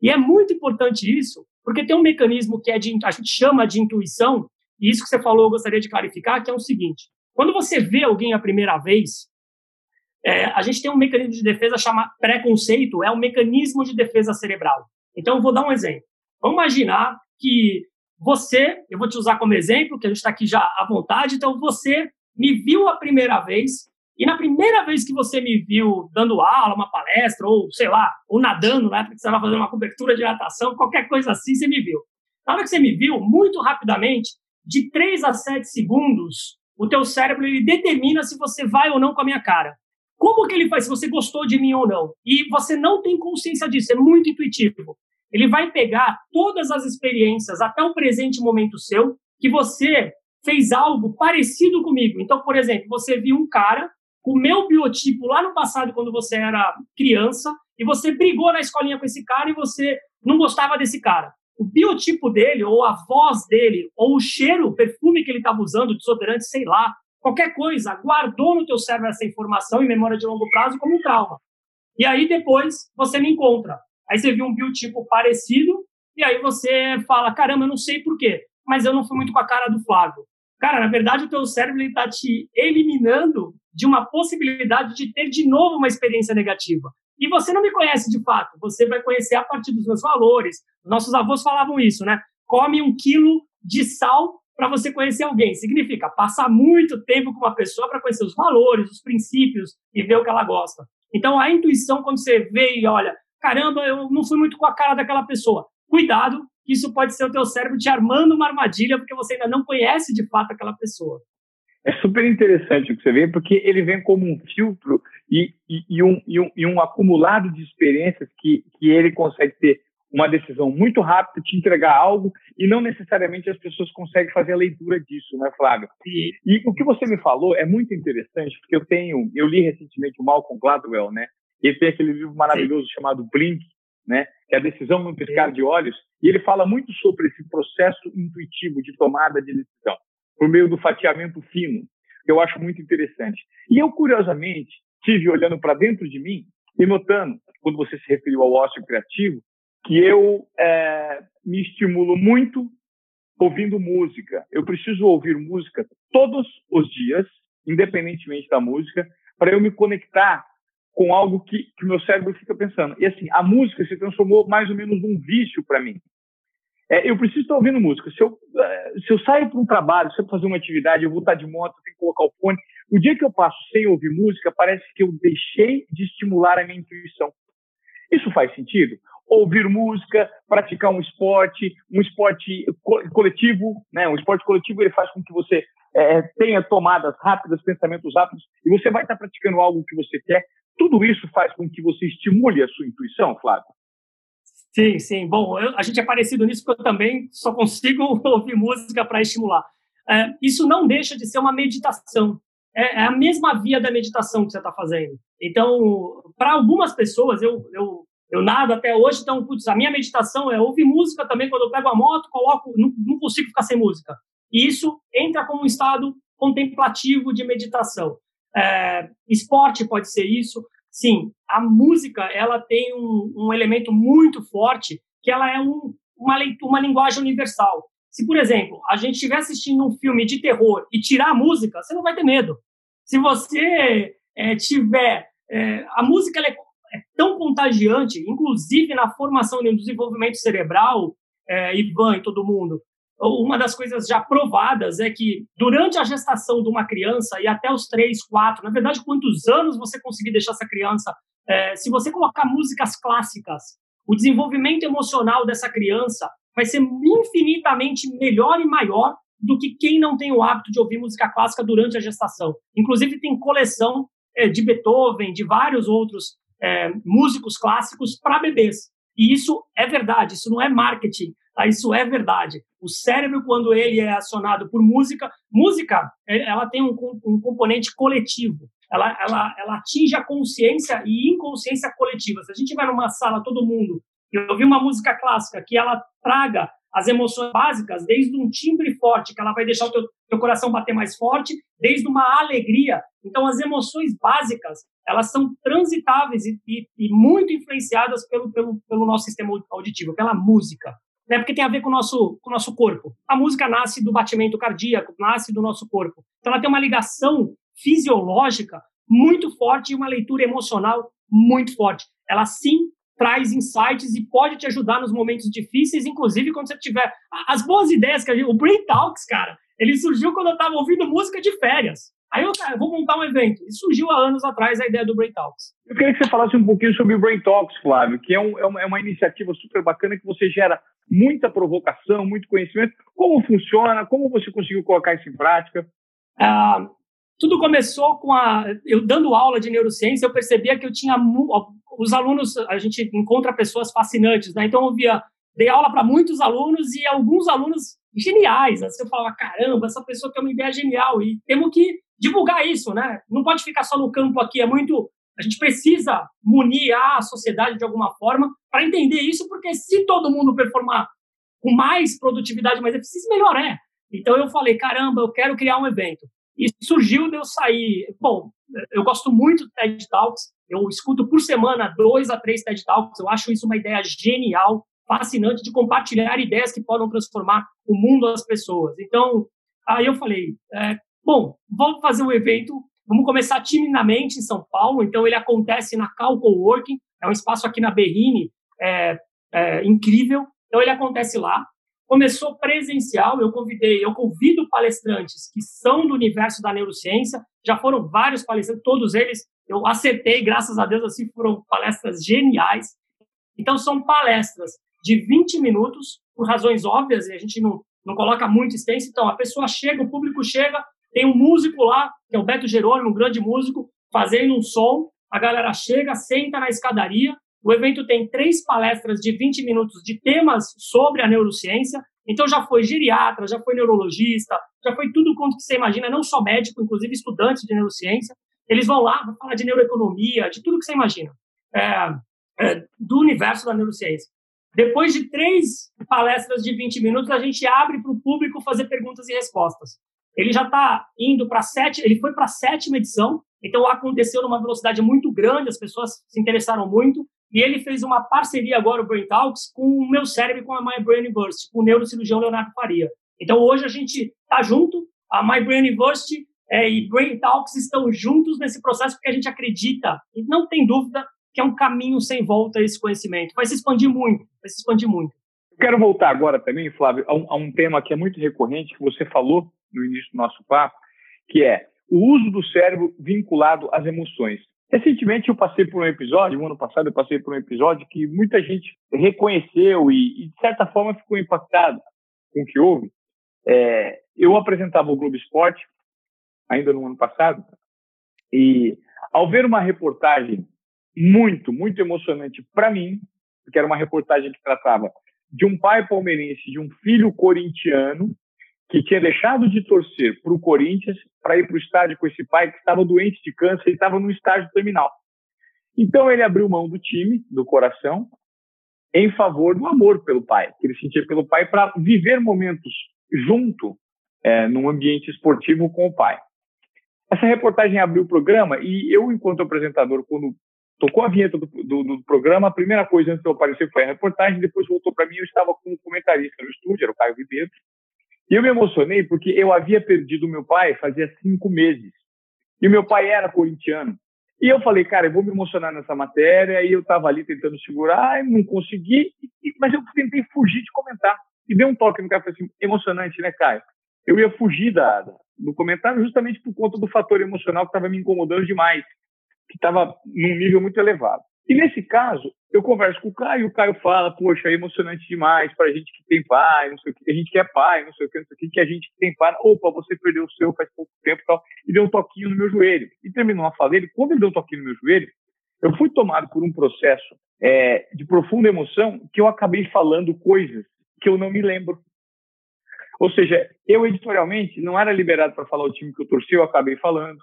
E é muito importante isso, porque tem um mecanismo que é de, a gente chama de intuição, e isso que você falou eu gostaria de clarificar, que é o seguinte: quando você vê alguém a primeira vez, é, a gente tem um mecanismo de defesa chamado preconceito, é um mecanismo de defesa cerebral. Então, eu vou dar um exemplo. Vamos imaginar que você, eu vou te usar como exemplo, que a gente está aqui já à vontade, então você me viu a primeira vez e na primeira vez que você me viu dando aula, uma palestra, ou sei lá, ou nadando, na época que você estava fazendo uma cobertura de natação, qualquer coisa assim, você me viu. Na hora que você me viu, muito rapidamente, de 3 a 7 segundos, o teu cérebro ele determina se você vai ou não com a minha cara. Como que ele faz se você gostou de mim ou não? E você não tem consciência disso, é muito intuitivo. Ele vai pegar todas as experiências até o presente momento seu que você fez algo parecido comigo. Então, por exemplo, você viu um cara o meu biotipo lá no passado, quando você era criança, e você brigou na escolinha com esse cara e você não gostava desse cara. O biotipo dele, ou a voz dele, ou o cheiro, o perfume que ele estava usando, desodorante, sei lá, qualquer coisa, guardou no teu cérebro essa informação em memória de longo prazo como um trauma. E aí depois você me encontra. Aí você viu um biotipo parecido e aí você fala, caramba, eu não sei por quê, mas eu não fui muito com a cara do Flávio. Cara, na verdade o teu cérebro está te eliminando de uma possibilidade de ter de novo uma experiência negativa. E você não me conhece de fato, você vai conhecer a partir dos meus valores. Nossos avós falavam isso, né? Come um quilo de sal para você conhecer alguém. Significa passar muito tempo com uma pessoa para conhecer os valores, os princípios e ver o que ela gosta. Então, a intuição, quando você vê e olha, caramba, eu não fui muito com a cara daquela pessoa. Cuidado, que isso pode ser o teu cérebro te armando uma armadilha porque você ainda não conhece de fato aquela pessoa. É super interessante o que você vê, porque ele vem como um filtro e, e, e, um, e, um, um acumulado de experiências que, que ele consegue ter uma decisão muito rápida, te entregar algo, e não necessariamente as pessoas conseguem fazer a leitura disso, né, Flávio? E, e o que você me falou é muito interessante, porque eu tenho, eu li recentemente o Malcolm Gladwell, né? Ele tem aquele livro maravilhoso Sim. chamado Blink, né? Que é a decisão no piscar de olhos, e ele fala muito sobre esse processo intuitivo de tomada de decisão por meio do fatiamento fino, que eu acho muito interessante. E eu, curiosamente, tive olhando para dentro de mim e notando, quando você se referiu ao ócio criativo, que eu é, me estimulo muito ouvindo música. Eu preciso ouvir música todos os dias, independentemente da música, para eu me conectar com algo que, que meu cérebro fica pensando. E assim, a música se transformou mais ou menos num vício para mim. É, eu preciso estar ouvindo música. Se eu, é, se eu saio para um trabalho, se eu fazer uma atividade, eu vou estar de moto, tenho que colocar o fone. O dia que eu passo sem ouvir música, parece que eu deixei de estimular a minha intuição. Isso faz sentido? Ouvir música, praticar um esporte, um esporte coletivo, né? Um esporte coletivo ele faz com que você é, tenha tomadas rápidas, pensamentos rápidos, e você vai estar praticando algo que você quer. Tudo isso faz com que você estimule a sua intuição, Flávio? Sim, sim. Bom, eu, a gente é parecido nisso porque eu também só consigo ouvir música para estimular. É, isso não deixa de ser uma meditação. É, é, a mesma via da meditação que você está fazendo. Então, para algumas pessoas, eu, eu, eu nado até hoje, então, putz, a minha meditação é ouvir música também. Quando eu pego a moto, coloco, não, não consigo ficar sem música. E isso entra como um estado contemplativo de meditação. É, esporte pode ser isso sim, a música ela tem um, um elemento muito forte que ela é um, uma, uma linguagem universal. Se, por exemplo, a gente estiver assistindo um filme de terror e tirar a música, você não vai ter medo. Se você é, tiver... É, a música é, é, tão contagiante, inclusive na formação e no desenvolvimento cerebral, é, Ivan e todo mundo, uma das coisas já provadas é que durante a gestação de uma criança e até os três, quatro, na verdade, quantos anos você conseguir deixar essa criança, é, se você colocar músicas clássicas, o desenvolvimento emocional dessa criança vai ser infinitamente melhor e maior do que quem não tem o hábito de ouvir música clássica durante a gestação. Inclusive, tem coleção é, de Beethoven, de vários outros é, músicos clássicos para bebês. E isso é verdade, isso não é marketing. Tá? Isso é verdade. O cérebro, quando ele é acionado por música, música, ela tem um, um componente coletivo. Ela, ela, ela atinge a consciência e inconsciência coletiva. Se a gente vai numa sala, todo mundo, e ouvir uma música clássica que ela traga as emoções básicas, desde um timbre forte, que ela vai deixar o teu, teu coração bater mais forte, desde uma alegria. Então, as emoções básicas, elas são transitáveis e, e, e muito influenciadas pelo, pelo, pelo nosso sistema auditivo, pela música né? Porque tem a ver com o nosso, com o nosso corpo. A música nasce do batimento cardíaco, nasce do nosso corpo. Então ela tem uma ligação fisiológica muito forte e uma leitura emocional muito forte. Ela sim traz insights e pode te ajudar nos momentos difíceis, inclusive quando você tiver as boas ideias que a gente, o Brain Talks, cara, ele surgiu quando eu estava ouvindo música de férias. Aí eu, cara, vou montar um evento. E surgiu há anos atrás a ideia do Brain Talks. Eu queria que você falasse um pouquinho sobre o Brain Talks, Flávio, que é, um, é, uma, é uma iniciativa super bacana que você gera muita provocação, muito conhecimento. Como funciona? Como você conseguiu colocar isso em prática? Ah, tudo começou com a eu dando aula de neurociência, eu percebia que eu tinha os alunos, a gente encontra pessoas fascinantes, né? Então eu via dei aula para muitos alunos e alguns alunos geniais. Assim, eu falava, caramba, essa pessoa tem uma ideia genial e temos que divulgar isso, né? Não pode ficar só no campo aqui, é muito a gente precisa munir a sociedade de alguma forma para entender isso, porque se todo mundo performar com mais produtividade, mais eficiência, melhor é. Então eu falei, caramba, eu quero criar um evento. E surgiu de eu sair. Bom, eu gosto muito do TED Talks, eu escuto por semana dois a três TED Talks, eu acho isso uma ideia genial, fascinante de compartilhar ideias que podem transformar o mundo das pessoas. Então, aí eu falei, é, bom, vamos fazer um evento, vamos começar timidamente em São Paulo, então ele acontece na Cal Coworking, é um espaço aqui na Berrine, é, é, incrível, então ele acontece lá, começou presencial, eu convidei, eu convido palestrantes que são do universo da neurociência, já foram vários palestrantes, todos eles eu acertei, graças a Deus, assim, foram palestras geniais. Então, são palestras de 20 minutos, por razões óbvias, e a gente não, não coloca muito extenso. Então, a pessoa chega, o público chega, tem um músico lá, que é o Beto Jerônimo, um grande músico, fazendo um som, a galera chega, senta na escadaria, o evento tem três palestras de 20 minutos de temas sobre a neurociência. Então já foi geriatra, já foi neurologista, já foi tudo quanto que você imagina, não só médico, inclusive estudantes de neurociência. Eles vão lá, vão falar de neuroeconomia, de tudo que você imagina, é, é, do universo da neurociência. Depois de três palestras de 20 minutos, a gente abre para o público fazer perguntas e respostas. Ele já está indo para sete, ele foi para a sétima edição, então aconteceu numa velocidade muito grande, as pessoas se interessaram muito. E ele fez uma parceria agora, o Brain Talks, com o meu cérebro com a My Brain University, com o neurocirurgião Leonardo Faria. Então, hoje a gente está junto, a My Brain University é, e Brain Talks estão juntos nesse processo porque a gente acredita, e não tem dúvida, que é um caminho sem volta esse conhecimento. Vai se expandir muito, vai se expandir muito. Quero voltar agora também, Flávio, a um, a um tema que é muito recorrente, que você falou no início do nosso papo, que é o uso do cérebro vinculado às emoções. Recentemente eu passei por um episódio, no ano passado eu passei por um episódio que muita gente reconheceu e, e de certa forma ficou impactado com o que houve. É, eu apresentava o Globo Esporte ainda no ano passado e ao ver uma reportagem muito, muito emocionante para mim, porque era uma reportagem que tratava de um pai palmeirense, de um filho corintiano que tinha deixado de torcer para o Corinthians para ir para o estádio com esse pai que estava doente de câncer e estava no estágio terminal. Então ele abriu mão do time, do coração, em favor do amor pelo pai, que ele sentia pelo pai, para viver momentos junto é, num ambiente esportivo com o pai. Essa reportagem abriu o programa e eu, enquanto apresentador, quando tocou a vinheta do, do, do programa, a primeira coisa antes de eu aparecer foi a reportagem, depois voltou para mim, eu estava com um comentarista no estúdio, era o Caio Ribeiro, e eu me emocionei porque eu havia perdido meu pai fazia cinco meses. E meu pai era corintiano. E eu falei, cara, eu vou me emocionar nessa matéria. E eu estava ali tentando segurar, não consegui, mas eu tentei fugir de comentar. E dei um toque no cara, falei assim, emocionante, né, Caio? Eu ia fugir da, do comentário justamente por conta do fator emocional que estava me incomodando demais, que estava num nível muito elevado. E nesse caso, eu converso com o Caio, o Caio fala, poxa, é emocionante demais para a gente que tem pai, não sei o que, a gente que é pai, não sei o que, não sei o que, que a gente que tem pai, opa, você perdeu o seu faz pouco tempo e tal, e deu um toquinho no meu joelho. E terminou a fala dele, quando ele deu um toquinho no meu joelho, eu fui tomado por um processo é, de profunda emoção que eu acabei falando coisas que eu não me lembro. Ou seja, eu editorialmente não era liberado para falar o time que eu torci, eu acabei falando.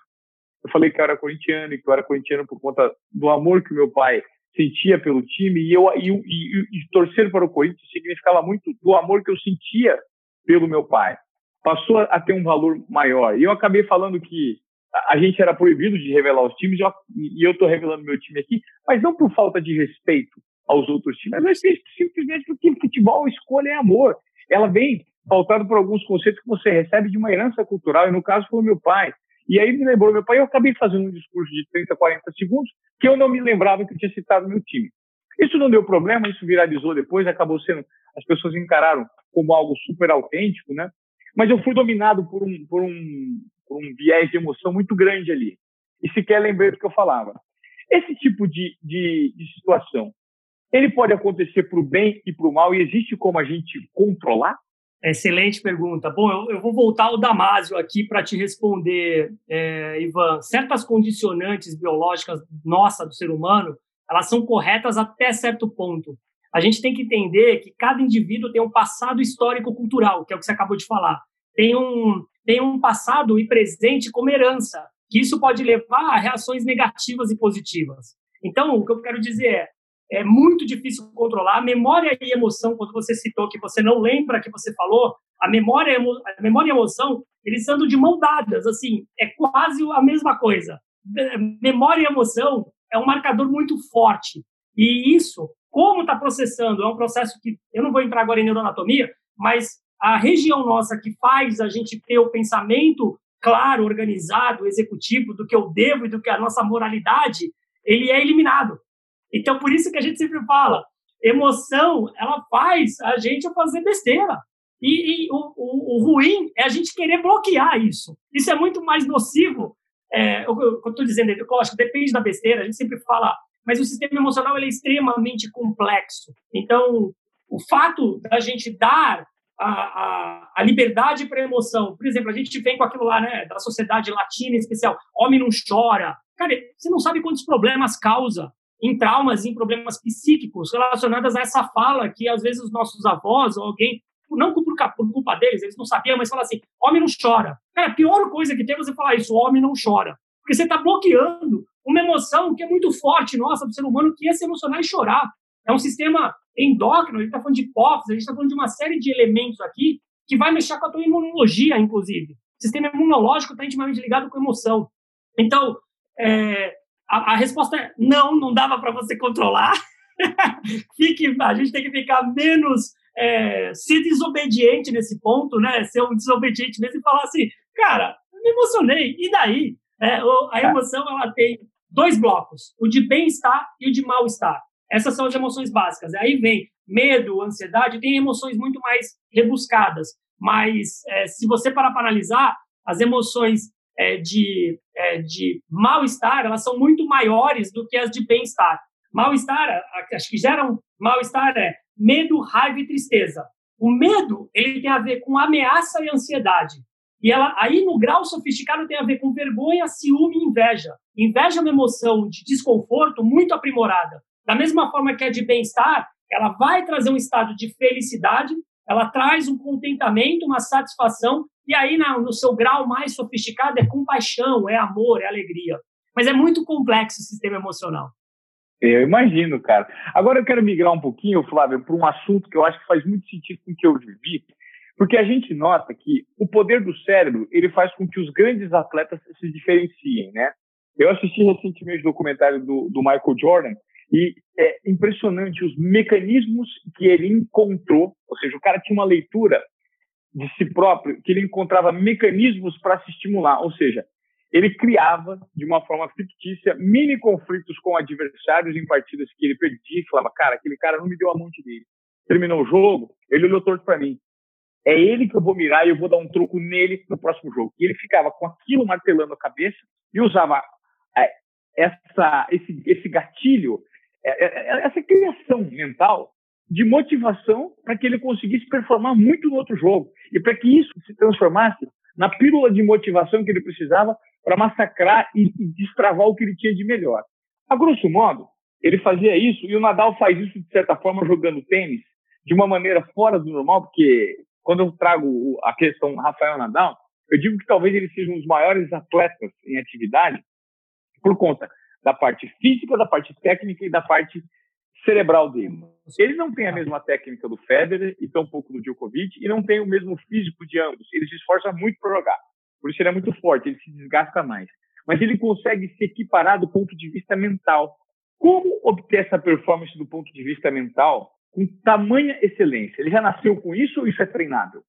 Eu falei que eu era corintiano e que eu era corintiano por conta do amor que meu pai sentia pelo time e eu e, e, e, torcer para o Corinthians significava muito do amor que eu sentia pelo meu pai. Passou a ter um valor maior. E eu acabei falando que a gente era proibido de revelar os times e eu estou revelando meu time aqui, mas não por falta de respeito aos outros times, mas simplesmente porque futebol, escolha é amor. Ela vem pautado por alguns conceitos que você recebe de uma herança cultural, e no caso foi o meu pai. E aí me lembrou meu pai, eu acabei fazendo um discurso de 30, 40 segundos, que eu não me lembrava que eu tinha citado meu time. Isso não deu problema, isso viralizou depois, acabou sendo, as pessoas encararam como algo super autêntico, né? Mas eu fui dominado por um, por um, por um viés de emoção muito grande ali. E sequer lembrei do que eu falava. Esse tipo de, de, de situação, ele pode acontecer para o bem e para o mal, e existe como a gente controlar? Excelente pergunta. Bom, eu, eu, vou voltar ao Damásio aqui para te responder, é, Ivan. Certas condicionantes biológicas nossa do ser humano, elas são corretas até certo ponto. A gente tem que entender que cada indivíduo tem um passado histórico-cultural, que é o que você acabou de falar. Tem um, tem um passado e presente como herança, que isso pode levar a reações negativas e positivas. Então, o que eu quero dizer é, é muito difícil controlar. Memória e emoção, quando você citou que você não lembra que você falou, A memória, a memória e a emoção, eles andam de mão dadas, assim, é quase a mesma coisa. Memória e emoção é um marcador muito forte. E isso, como está processando, é um processo que eu não vou entrar agora em neuroanatomia, mas a região nossa que faz a gente ter o pensamento claro, organizado, executivo do que eu devo e do que a nossa moralidade, ele é eliminado. Então, por isso que a gente sempre fala, emoção, ela faz a gente fazer besteira. E, e o, o, o, ruim é a gente querer bloquear isso. Isso é muito mais nocivo. É, eu estou dizendo, eu acho que depende da besteira, a gente sempre fala, mas o sistema emocional é extremamente complexo. Então, o fato da gente dar a, a, a liberdade para a emoção, por exemplo, a gente vem com aquilo lá, né, da sociedade latina em especial, homem não chora. Cara, você não sabe quantos problemas causa em traumas, em problemas psíquicos relacionados a essa fala que às vezes os nossos avós ou alguém, não por, culpa deles, eles não sabiam, mas fala assim: homem não chora. Cara, a pior coisa que tem é você falar isso: homem não chora. Porque você está bloqueando uma emoção que é muito forte, nossa, do ser humano, que é se emocionar e chorar. É um sistema endócrino, a gente está falando de hipófise, a gente está falando de uma série de elementos aqui que vai mexer com a tua imunologia, inclusive. O sistema imunológico está intimamente ligado com a emoção. Então, é, a, a resposta é não, não dava para você controlar. Fique, a gente tem que ficar menos é, ser desobediente nesse ponto, né? Ser um desobediente mesmo e falar assim, cara, me emocionei, e daí? É, a emoção ela tem dois blocos, o de bem-estar e o de mal-estar. Essas são as emoções básicas. Aí vem medo, ansiedade, tem emoções muito mais rebuscadas. Mas é, se você parar para analisar, as emoções é, de, é, de mal-estar, elas são muito maiores do que as de bem-estar. Mal-estar, acho que geram mal-estar é medo, raiva e tristeza. O medo, ele tem a ver com ameaça e ansiedade. E ela, aí, no grau sofisticado, tem a ver com vergonha, ciúme e inveja. Inveja é uma emoção de desconforto muito aprimorada. Da mesma forma que a de bem-estar, ela vai trazer um estado de felicidade, ela traz um contentamento, uma satisfação, e aí, no seu grau mais sofisticado, é compaixão, é amor, é alegria. Mas é muito complexo o sistema emocional. Eu imagino, cara. Agora eu quero migrar um pouquinho, Flávio, para um assunto que eu acho que faz muito sentido com o que eu vivi, porque a gente nota que o poder do cérebro ele faz com que os grandes atletas se diferenciem, né? Eu assisti recentemente o documentário do, do Michael Jordan e é impressionante os mecanismos que ele encontrou, ou seja, o cara tinha uma leitura de si próprio, que ele encontrava mecanismos para se estimular, ou seja, ele criava de uma forma fictícia mini conflitos com adversários em partidas que ele perdia e falava, cara, aquele cara não me deu a mão dele. Terminou o jogo, ele olhou torto para mim. É ele que eu vou mirar e eu vou dar um troco nele no próximo jogo. E ele ficava com aquilo martelando a cabeça e usava é, essa, esse, esse gatilho, é, é, essa criação mental de motivação para que ele conseguisse performar muito no outro jogo e para que isso se transformasse na pílula de motivação que ele precisava para massacrar e, e destravar o que ele tinha de melhor. A grosso modo, ele fazia isso e o Nadal faz isso de certa forma jogando tênis de uma maneira fora do normal, porque quando eu trago a questão Rafael Nadal, eu digo que talvez ele seja um dos maiores atletas em atividade por conta da parte física, da parte técnica e da parte cerebral dele. Ele não tem a mesma técnica do Federer e tampouco do Djokovic e não tem o mesmo físico de ambos. Ele se esforça muito para jogar. Por isso ele é muito forte, ele se desgasta mais. Mas ele consegue se equiparar do ponto de vista mental. Como obter essa performance do ponto de vista mental com tamanha excelência? Ele já nasceu com isso ou isso é treinável?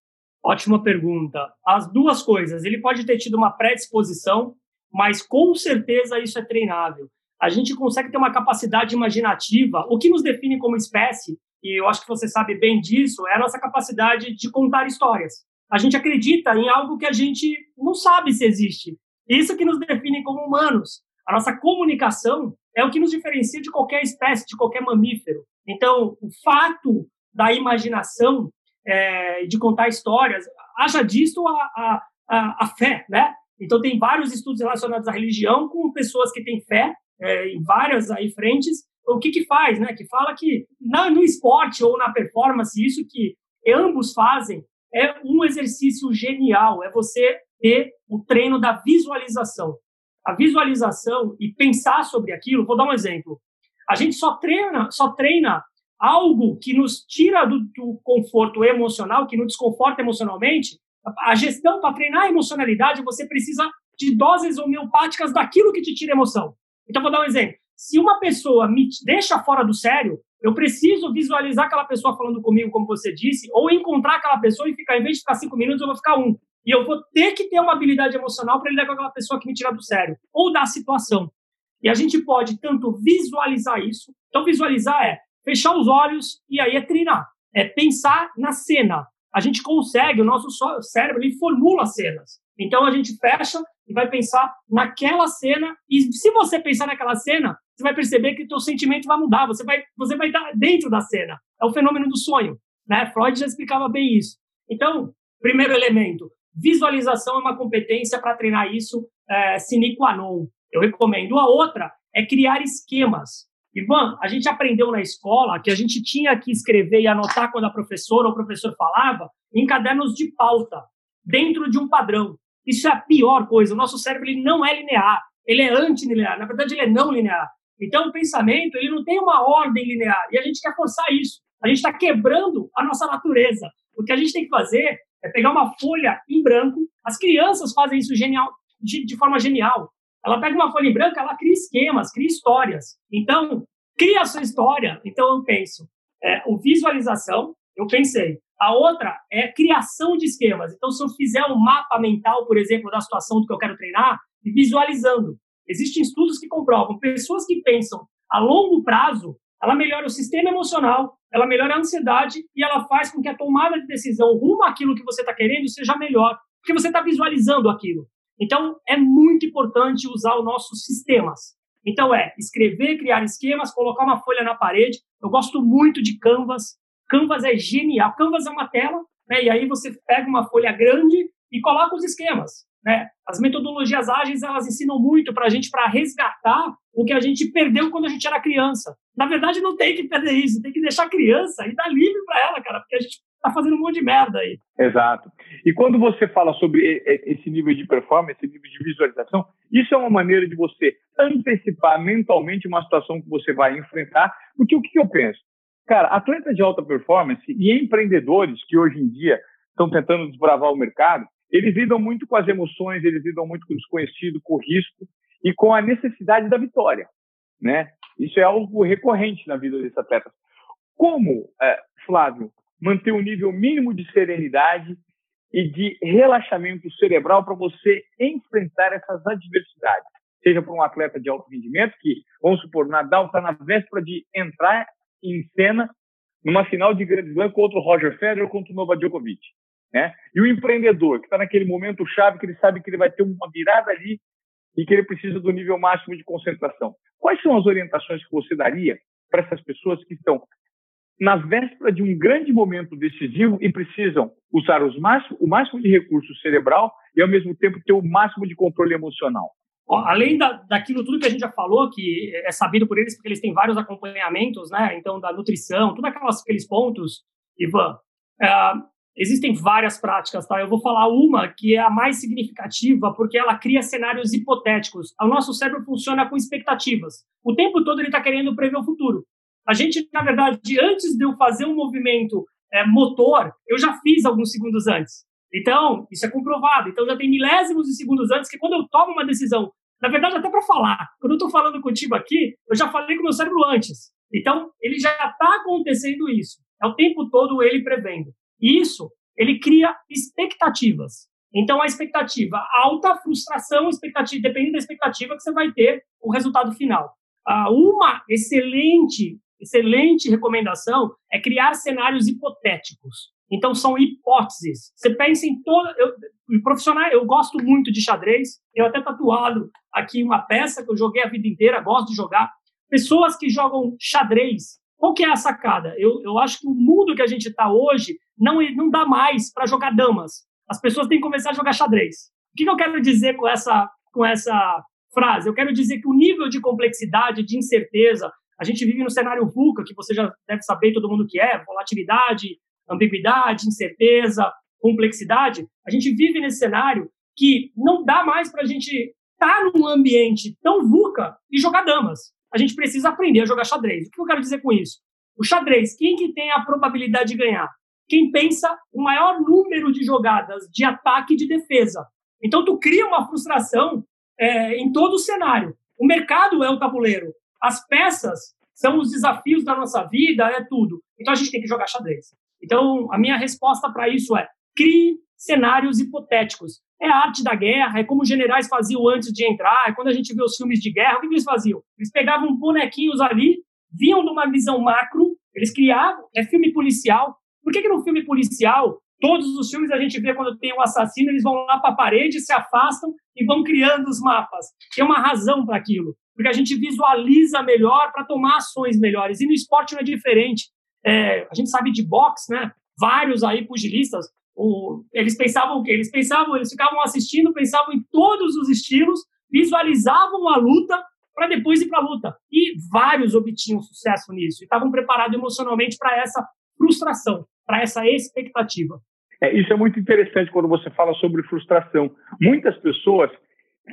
Ótima pergunta. As duas coisas. Ele pode ter tido uma predisposição, mas com certeza isso é treinável a gente consegue ter uma capacidade imaginativa. O que nos define como espécie, e eu acho que você sabe bem disso, é a nossa capacidade de contar histórias. A gente acredita em algo que a gente não sabe se existe. Isso que nos define como humanos. A nossa comunicação é o que nos diferencia de qualquer espécie, de qualquer mamífero. Então, o fato da imaginação, é, de contar histórias, haja disso a, a, a, fé, né? Então, tem vários estudos relacionados à religião com pessoas que têm fé é, em várias aí frentes, o que que faz, né? Que fala que na, no esporte ou na performance, isso que ambos fazem é um exercício genial, é você ter o treino da visualização. A visualização e pensar sobre aquilo, vou dar um exemplo. A gente só treina, só treina algo que nos tira do, do conforto emocional, que nos desconforta emocionalmente, a gestão para treinar a emocionalidade, você precisa de doses homeopáticas daquilo que te tira emoção. Então, vou dar um exemplo. Se uma pessoa me deixa fora do sério, eu preciso visualizar aquela pessoa falando comigo, como você disse, ou encontrar aquela pessoa e ficar, em vez de ficar cinco minutos, eu vou ficar um. E eu vou ter que ter uma habilidade emocional para lidar com aquela pessoa que me tira do sério, ou da situação. E a gente pode tanto visualizar isso. Então, visualizar é fechar os olhos e aí é treinar. É pensar na cena. A gente consegue, o nosso cérebro ele formula cenas. Então, a gente fecha e vai pensar naquela cena. E se você pensar naquela cena, você vai perceber que o teu sentimento vai mudar. Você vai, você vai estar dentro da cena. É o fenômeno do sonho. Né? Freud já explicava bem isso. Então, primeiro elemento, visualização é uma competência para treinar isso é, sine qua non. Eu recomendo. A outra é criar esquemas. Ivan, a gente aprendeu na escola que a gente tinha que escrever e anotar quando a professora ou o professor falava em cadernos de pauta, dentro de um padrão. Isso é a pior coisa. O nosso cérebro ele não é linear, ele é antilinear. Na verdade, ele é não linear. Então, o pensamento ele não tem uma ordem linear e a gente quer forçar isso. A gente está quebrando a nossa natureza. O que a gente tem que fazer é pegar uma folha em branco. As crianças fazem isso genial, de, de forma genial. Ela pega uma folha em branco, ela cria esquemas, cria histórias. Então, cria a sua história. Então, eu penso, é, o visualização, eu pensei, a outra é criação de esquemas. Então, se eu fizer um mapa mental, por exemplo, da situação do que eu quero treinar, e visualizando. Existem estudos que comprovam pessoas que pensam a longo prazo, ela melhora o sistema emocional, ela melhora a ansiedade e ela faz com que a tomada de decisão rumo àquilo que você está querendo seja melhor, porque você está visualizando aquilo. Então, é muito importante usar os nossos sistemas. Então, é escrever, criar esquemas, colocar uma folha na parede. Eu gosto muito de Canvas. Canvas é genial. Canvas é uma tela, né? E aí você pega uma folha grande e coloca os esquemas, né? As metodologias ágeis elas ensinam muito para a gente para resgatar o que a gente perdeu quando a gente era criança. Na verdade, não tem que perder isso, tem que deixar a criança e dar livre para ela, cara, porque a gente está fazendo um monte de merda aí. Exato. E quando você fala sobre esse nível de performance, esse nível de visualização, isso é uma maneira de você antecipar mentalmente uma situação que você vai enfrentar. Porque o que eu penso? Cara, atletas de alta performance e empreendedores que hoje em dia estão tentando desbravar o mercado, eles lidam muito com as emoções, eles lidam muito com o desconhecido, com o risco e com a necessidade da vitória, né? Isso é algo recorrente na vida desses atletas. Como, é, Flávio, manter um nível mínimo de serenidade e de relaxamento cerebral para você enfrentar essas adversidades? Seja para um atleta de alto rendimento, que, vamos supor, Nadal está na véspera de entrar em cena numa final de Grand Slam contra o Roger Federer contra o Novak Djokovic. Né? E o empreendedor, que está naquele momento chave, que ele sabe que ele vai ter uma virada ali e que ele precisa do nível máximo de concentração. Quais são as orientações que você daria para essas pessoas que estão na véspera de um grande momento decisivo e precisam usar máximo, o máximo de recurso cerebral e, ao mesmo tempo, ter o máximo de controle emocional? Além da, daquilo tudo que a gente já falou, que é sabido por eles, porque eles têm vários acompanhamentos, né? Então, da nutrição, todos aqueles pontos, Ivan, é, existem várias práticas, tá? Eu vou falar uma que é a mais significativa, porque ela cria cenários hipotéticos. O nosso cérebro funciona com expectativas. O tempo todo ele está querendo prever o futuro. A gente, na verdade, antes de eu fazer um movimento é, motor, eu já fiz alguns segundos antes. Então, isso é comprovado. Então, já tem milésimos de segundos antes que quando eu tomo uma decisão, na verdade, até para falar, quando eu estou falando contigo aqui, eu já falei com o meu cérebro antes. Então, ele já está acontecendo isso. É o tempo todo ele prevendo. E isso, ele cria expectativas. Então, a expectativa alta, frustração, expectativa, dependendo da expectativa que você vai ter o resultado final. Ah, uma excelente, excelente recomendação é criar cenários hipotéticos. Então, são hipóteses. Você pensa em toda. Eu, profissional, eu gosto muito de xadrez. Eu até tatuado aqui uma peça que eu joguei a vida inteira, gosto de jogar. Pessoas que jogam xadrez, qual que é a sacada? Eu, eu acho que o mundo que a gente está hoje não, não dá mais para jogar damas. As pessoas têm que começar a jogar xadrez. O que, que eu quero dizer com essa, com essa frase? Eu quero dizer que o nível de complexidade, de incerteza, a gente vive no cenário VUCA, que você já deve saber todo mundo que é, volatilidade, ambiguidade, incerteza, complexidade, a gente vive nesse cenário que não dá mais para a gente estar tá num ambiente tão VUCA e jogar damas. A gente precisa aprender a jogar xadrez. O que eu quero dizer com isso? O xadrez, quem que tem a probabilidade de ganhar? Quem pensa o maior número de jogadas de ataque e de defesa. Então, tu cria uma frustração é, em todo o cenário. O mercado é o tabuleiro. As peças são os desafios da nossa vida, é tudo. Então, a gente tem que jogar xadrez. Então, a minha resposta para isso é crie cenários hipotéticos. É a arte da guerra, é como os generais faziam antes de entrar, é quando a gente vê os filmes de guerra, o que eles faziam? Eles pegavam bonequinhos ali, vinham numa visão macro, eles criavam, é filme policial. Por que, que no filme policial, todos os filmes a gente vê quando tem um assassino, eles vão lá para a parede, se afastam e vão criando os mapas? Tem uma razão para aquilo, porque a gente visualiza melhor para tomar ações melhores. E no esporte não é diferente. É, a gente sabe de boxe, né? Vários aí pugilistas, o, eles pensavam o quê? Eles pensavam, eles ficavam assistindo, pensavam em todos os estilos, visualizavam a luta para depois ir para a luta. E vários obtinham sucesso nisso e estavam preparados emocionalmente para essa frustração, para essa expectativa. É, isso é muito interessante quando você fala sobre frustração. Muitas pessoas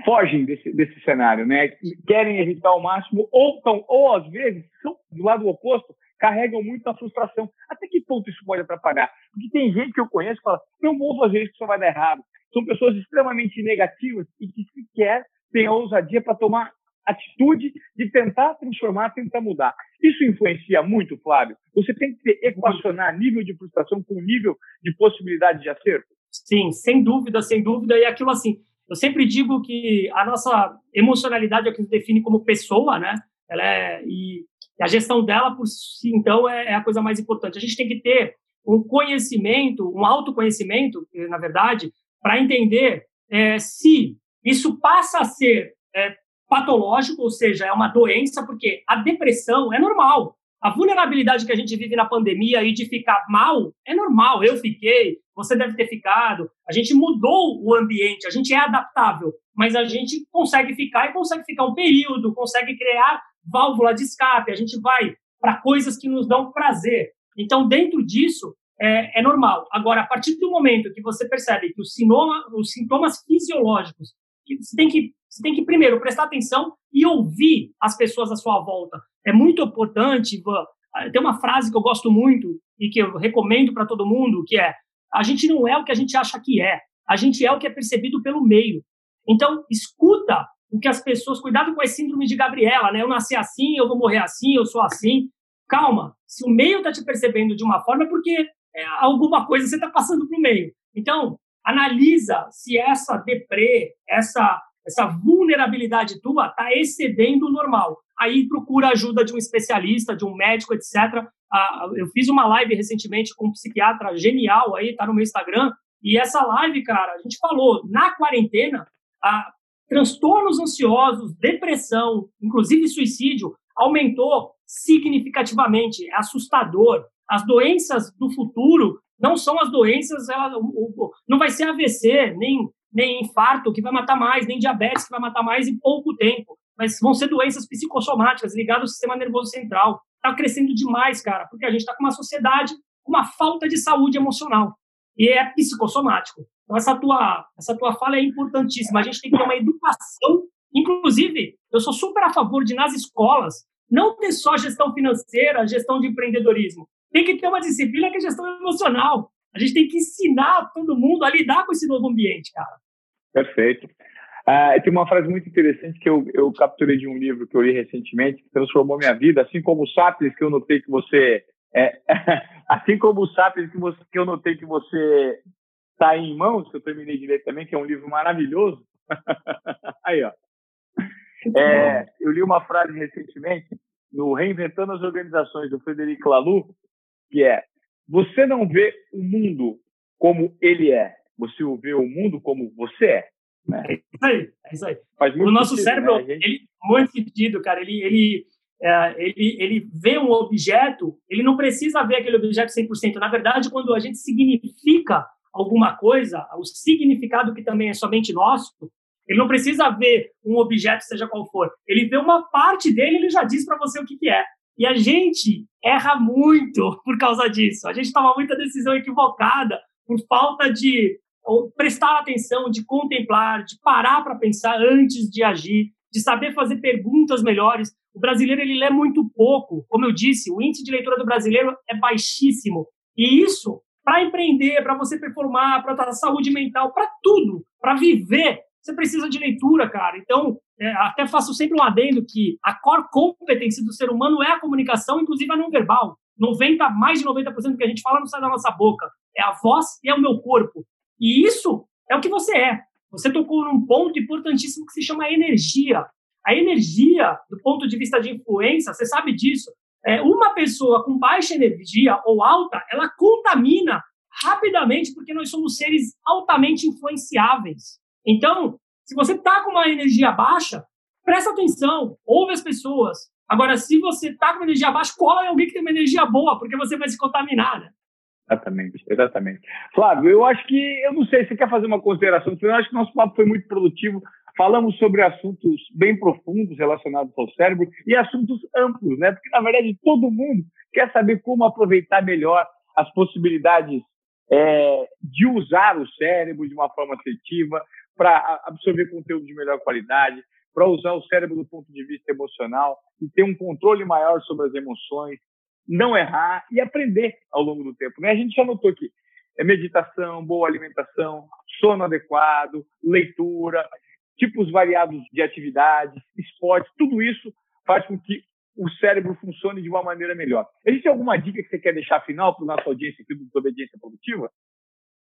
fogem desse, desse cenário, né? Querem evitar ao máximo, ou, tão, ou às vezes, são do lado oposto, carregam muito a frustração. Até que ponto isso pode atrapalhar? Porque tem gente que eu conheço que fala, não vou fazer isso só vai dar errado. São pessoas extremamente negativas e que sequer têm a ousadia para tomar atitude de tentar transformar, tentar mudar. Isso influencia muito, Flávio? Você tem que equacionar nível de frustração com nível de possibilidade de acerto? Sim, sem dúvida, sem dúvida. E aquilo assim, eu sempre digo que a nossa emocionalidade é o que nos define como pessoa, né? Ela é, e a gestão dela, por si, então, é, é a coisa mais importante. A gente tem que ter um conhecimento, um autoconhecimento, na verdade, para entender é, se isso passa a ser é, patológico, ou seja, é uma doença, porque a depressão é normal. A vulnerabilidade que a gente vive na pandemia e de ficar mal é normal. Eu fiquei, você deve ter ficado. A gente mudou o ambiente, a gente é adaptável, mas a gente consegue ficar e consegue ficar um período, consegue criar válvula de escape, a gente vai para coisas que nos dão prazer. Então, dentro disso, é, é, normal. Agora, a partir do momento que você percebe que os, sinoma, os sintomas fisiológicos, que você, tem que, você tem que primeiro prestar atenção e ouvir as pessoas à sua volta. É muito importante. Tem uma frase que eu gosto muito e que eu recomendo para todo mundo, que é a gente não é o que a gente acha que é, a gente é o que é percebido pelo meio. Então, escuta o que as pessoas. Cuidado com a síndrome de Gabriela, né? Eu nasci assim, eu vou morrer assim, eu sou assim. Calma, se o meio está te percebendo de uma forma, é porque é, alguma coisa você está passando para o meio. Então, analisa se essa deprê, essa, essa vulnerabilidade tua está excedendo o normal. Aí procura ajuda de um especialista, de um médico, etc. Ah, eu fiz uma live recentemente com um psiquiatra genial aí, tá no meu Instagram. E essa live, cara, a gente falou, na quarentena, a, transtornos ansiosos, depressão, inclusive suicídio, aumentou significativamente. É assustador. As doenças do futuro não são as doenças, ela, não vai ser AVC, nem, nem infarto que vai matar mais, nem diabetes que vai matar mais em pouco tempo. Mas vão ser doenças psicossomáticas ligadas ao sistema nervoso central. Está crescendo demais, cara, porque a gente está com uma sociedade com uma falta de saúde emocional. E é psicossomático. Então, essa tua, essa tua fala é importantíssima. A gente tem que ter uma educação. Inclusive, eu sou super a favor de, nas escolas, não ter só gestão financeira, gestão de empreendedorismo. Tem que ter uma disciplina que é gestão emocional. A gente tem que ensinar todo mundo a lidar com esse novo ambiente, cara. Perfeito. Ah, tem uma frase muito interessante que eu, eu capturei de um livro que eu li recentemente, que transformou minha vida, assim como o Sapiens, que eu notei que você. É, assim como o Sapiens, que, você, que eu notei que você Está em Mãos, que eu terminei de ler também, que é um livro maravilhoso. Aí, ó. É, eu li uma frase recentemente no Reinventando as Organizações, do Frederico Laloux, que é: Você não vê o mundo como ele é, você vê o mundo como você é. Né? É isso aí, é isso aí. O nosso sentido, cérebro, né? gente... ele muito sentido, cara. Ele, ele, é, ele, ele vê um objeto, ele não precisa ver aquele objeto 100%. Na verdade, quando a gente significa alguma coisa, o significado que também é somente nosso, ele não precisa ver um objeto, seja qual for. Ele vê uma parte dele, ele já diz para você o que, que é. E a gente erra muito por causa disso. A gente toma muita decisão equivocada por falta de prestar atenção, de contemplar, de parar para pensar antes de agir, de saber fazer perguntas melhores. O brasileiro ele lê muito pouco. Como eu disse, o índice de leitura do brasileiro é baixíssimo. E isso, para empreender, para você performar, para a saúde mental, para tudo, para viver, você precisa de leitura, cara. Então, é, até faço sempre um adendo que a core competence do ser humano é a comunicação, inclusive a não verbal. 90, mais de 90% do que a gente fala não sai da nossa boca. É a voz e é o meu corpo. E isso é o que você é. Você tocou num ponto importantíssimo que se chama energia. A energia, do ponto de vista de influência, você sabe disso. É, uma pessoa com baixa energia ou alta, ela contamina rapidamente, porque nós somos seres altamente influenciáveis. Então, se você está com uma energia baixa, presta atenção, ouve as pessoas. Agora, se você está com uma energia baixa, cola em alguém que tem uma energia boa, porque você vai se contaminar, né? Exatamente, exatamente. Flávio, eu acho que, eu não sei, você quer fazer uma consideração? Eu acho que nosso papo foi muito produtivo. Falamos sobre assuntos bem profundos relacionados ao cérebro e assuntos amplos, né? Porque, na verdade, todo mundo quer saber como aproveitar melhor as possibilidades é, de usar o cérebro de uma forma assertiva para absorver conteúdo de melhor qualidade, para usar o cérebro do ponto de vista emocional e ter um controle maior sobre as emoções, não errar e aprender ao longo do tempo. Né? A gente já notou que é meditação, boa alimentação, sono adequado, leitura, tipos variados de atividades, esporte, tudo isso faz com que o cérebro funcione de uma maneira melhor. Existe alguma dica que você quer deixar final para a nossa audiência aqui do Obediência Produtiva?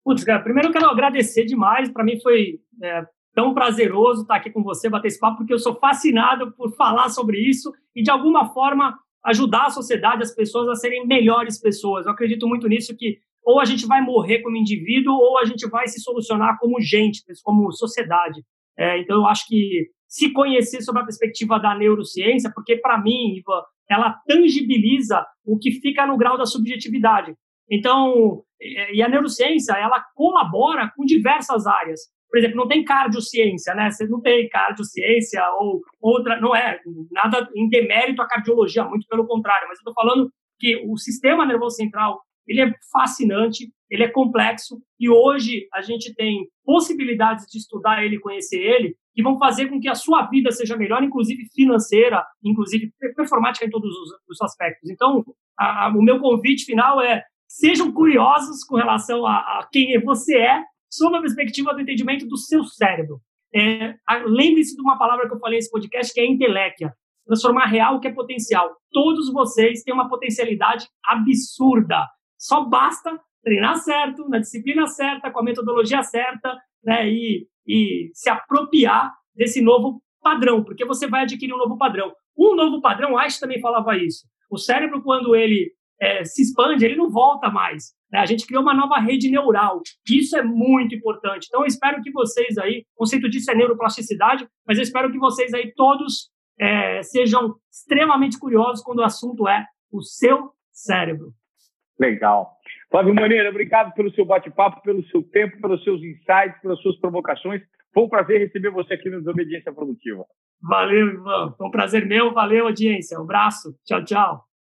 Putz, cara, primeiro eu quero agradecer demais. Para mim foi é, tão prazeroso estar aqui com você, bater esse papo, porque eu sou fascinado por falar sobre isso e, de alguma forma, ajudar a sociedade, as pessoas a serem melhores pessoas. Eu acredito muito nisso que ou a gente vai morrer como indivíduo ou a gente vai se solucionar como gente, como sociedade. É, então, eu acho que se conhecer sobre a perspectiva da neurociência, porque para mim, Ivan, ela tangibiliza o que fica no grau da subjetividade. Então, e a neurociência, ela colabora com diversas áreas. Por exemplo, não tem cardiociência, né? Você não tem cardiociência ou outra, não é nada em demérito à cardiologia, muito pelo contrário, mas eu estou falando que o sistema nervoso central, ele é fascinante, ele é complexo e hoje a gente tem possibilidades de estudar ele, conhecer ele, que vão fazer com que a sua vida seja melhor, inclusive financeira, inclusive performática em todos os, os aspectos. Então, a, a, o meu convite final é sejam curiosos com relação a, a quem você é, sob a perspectiva do entendimento do seu cérebro. É, Lembre-se de uma palavra que eu falei nesse podcast, que é inteléquia. Transformar real o que é potencial. Todos vocês têm uma potencialidade absurda. Só basta treinar certo, na disciplina certa, com a metodologia certa, né, e, e se apropriar desse novo padrão, porque você vai adquirir um novo padrão. Um novo padrão, Einstein também falava isso. O cérebro, quando ele é, se expande, ele não volta mais. Né? A gente criou uma nova rede neural. Isso é muito importante. Então, eu espero que vocês aí, o conceito disso é neuroplasticidade, mas eu espero que vocês aí todos é, sejam extremamente curiosos quando o assunto é o seu cérebro. Legal. Flávio Moreira, obrigado pelo seu bate-papo, pelo seu tempo, pelos seus insights, pelas suas provocações. Foi um prazer receber você aqui no Desobediência Produtiva. Valeu, irmão. Foi um prazer meu. Valeu, audiência. Um abraço. Tchau, tchau.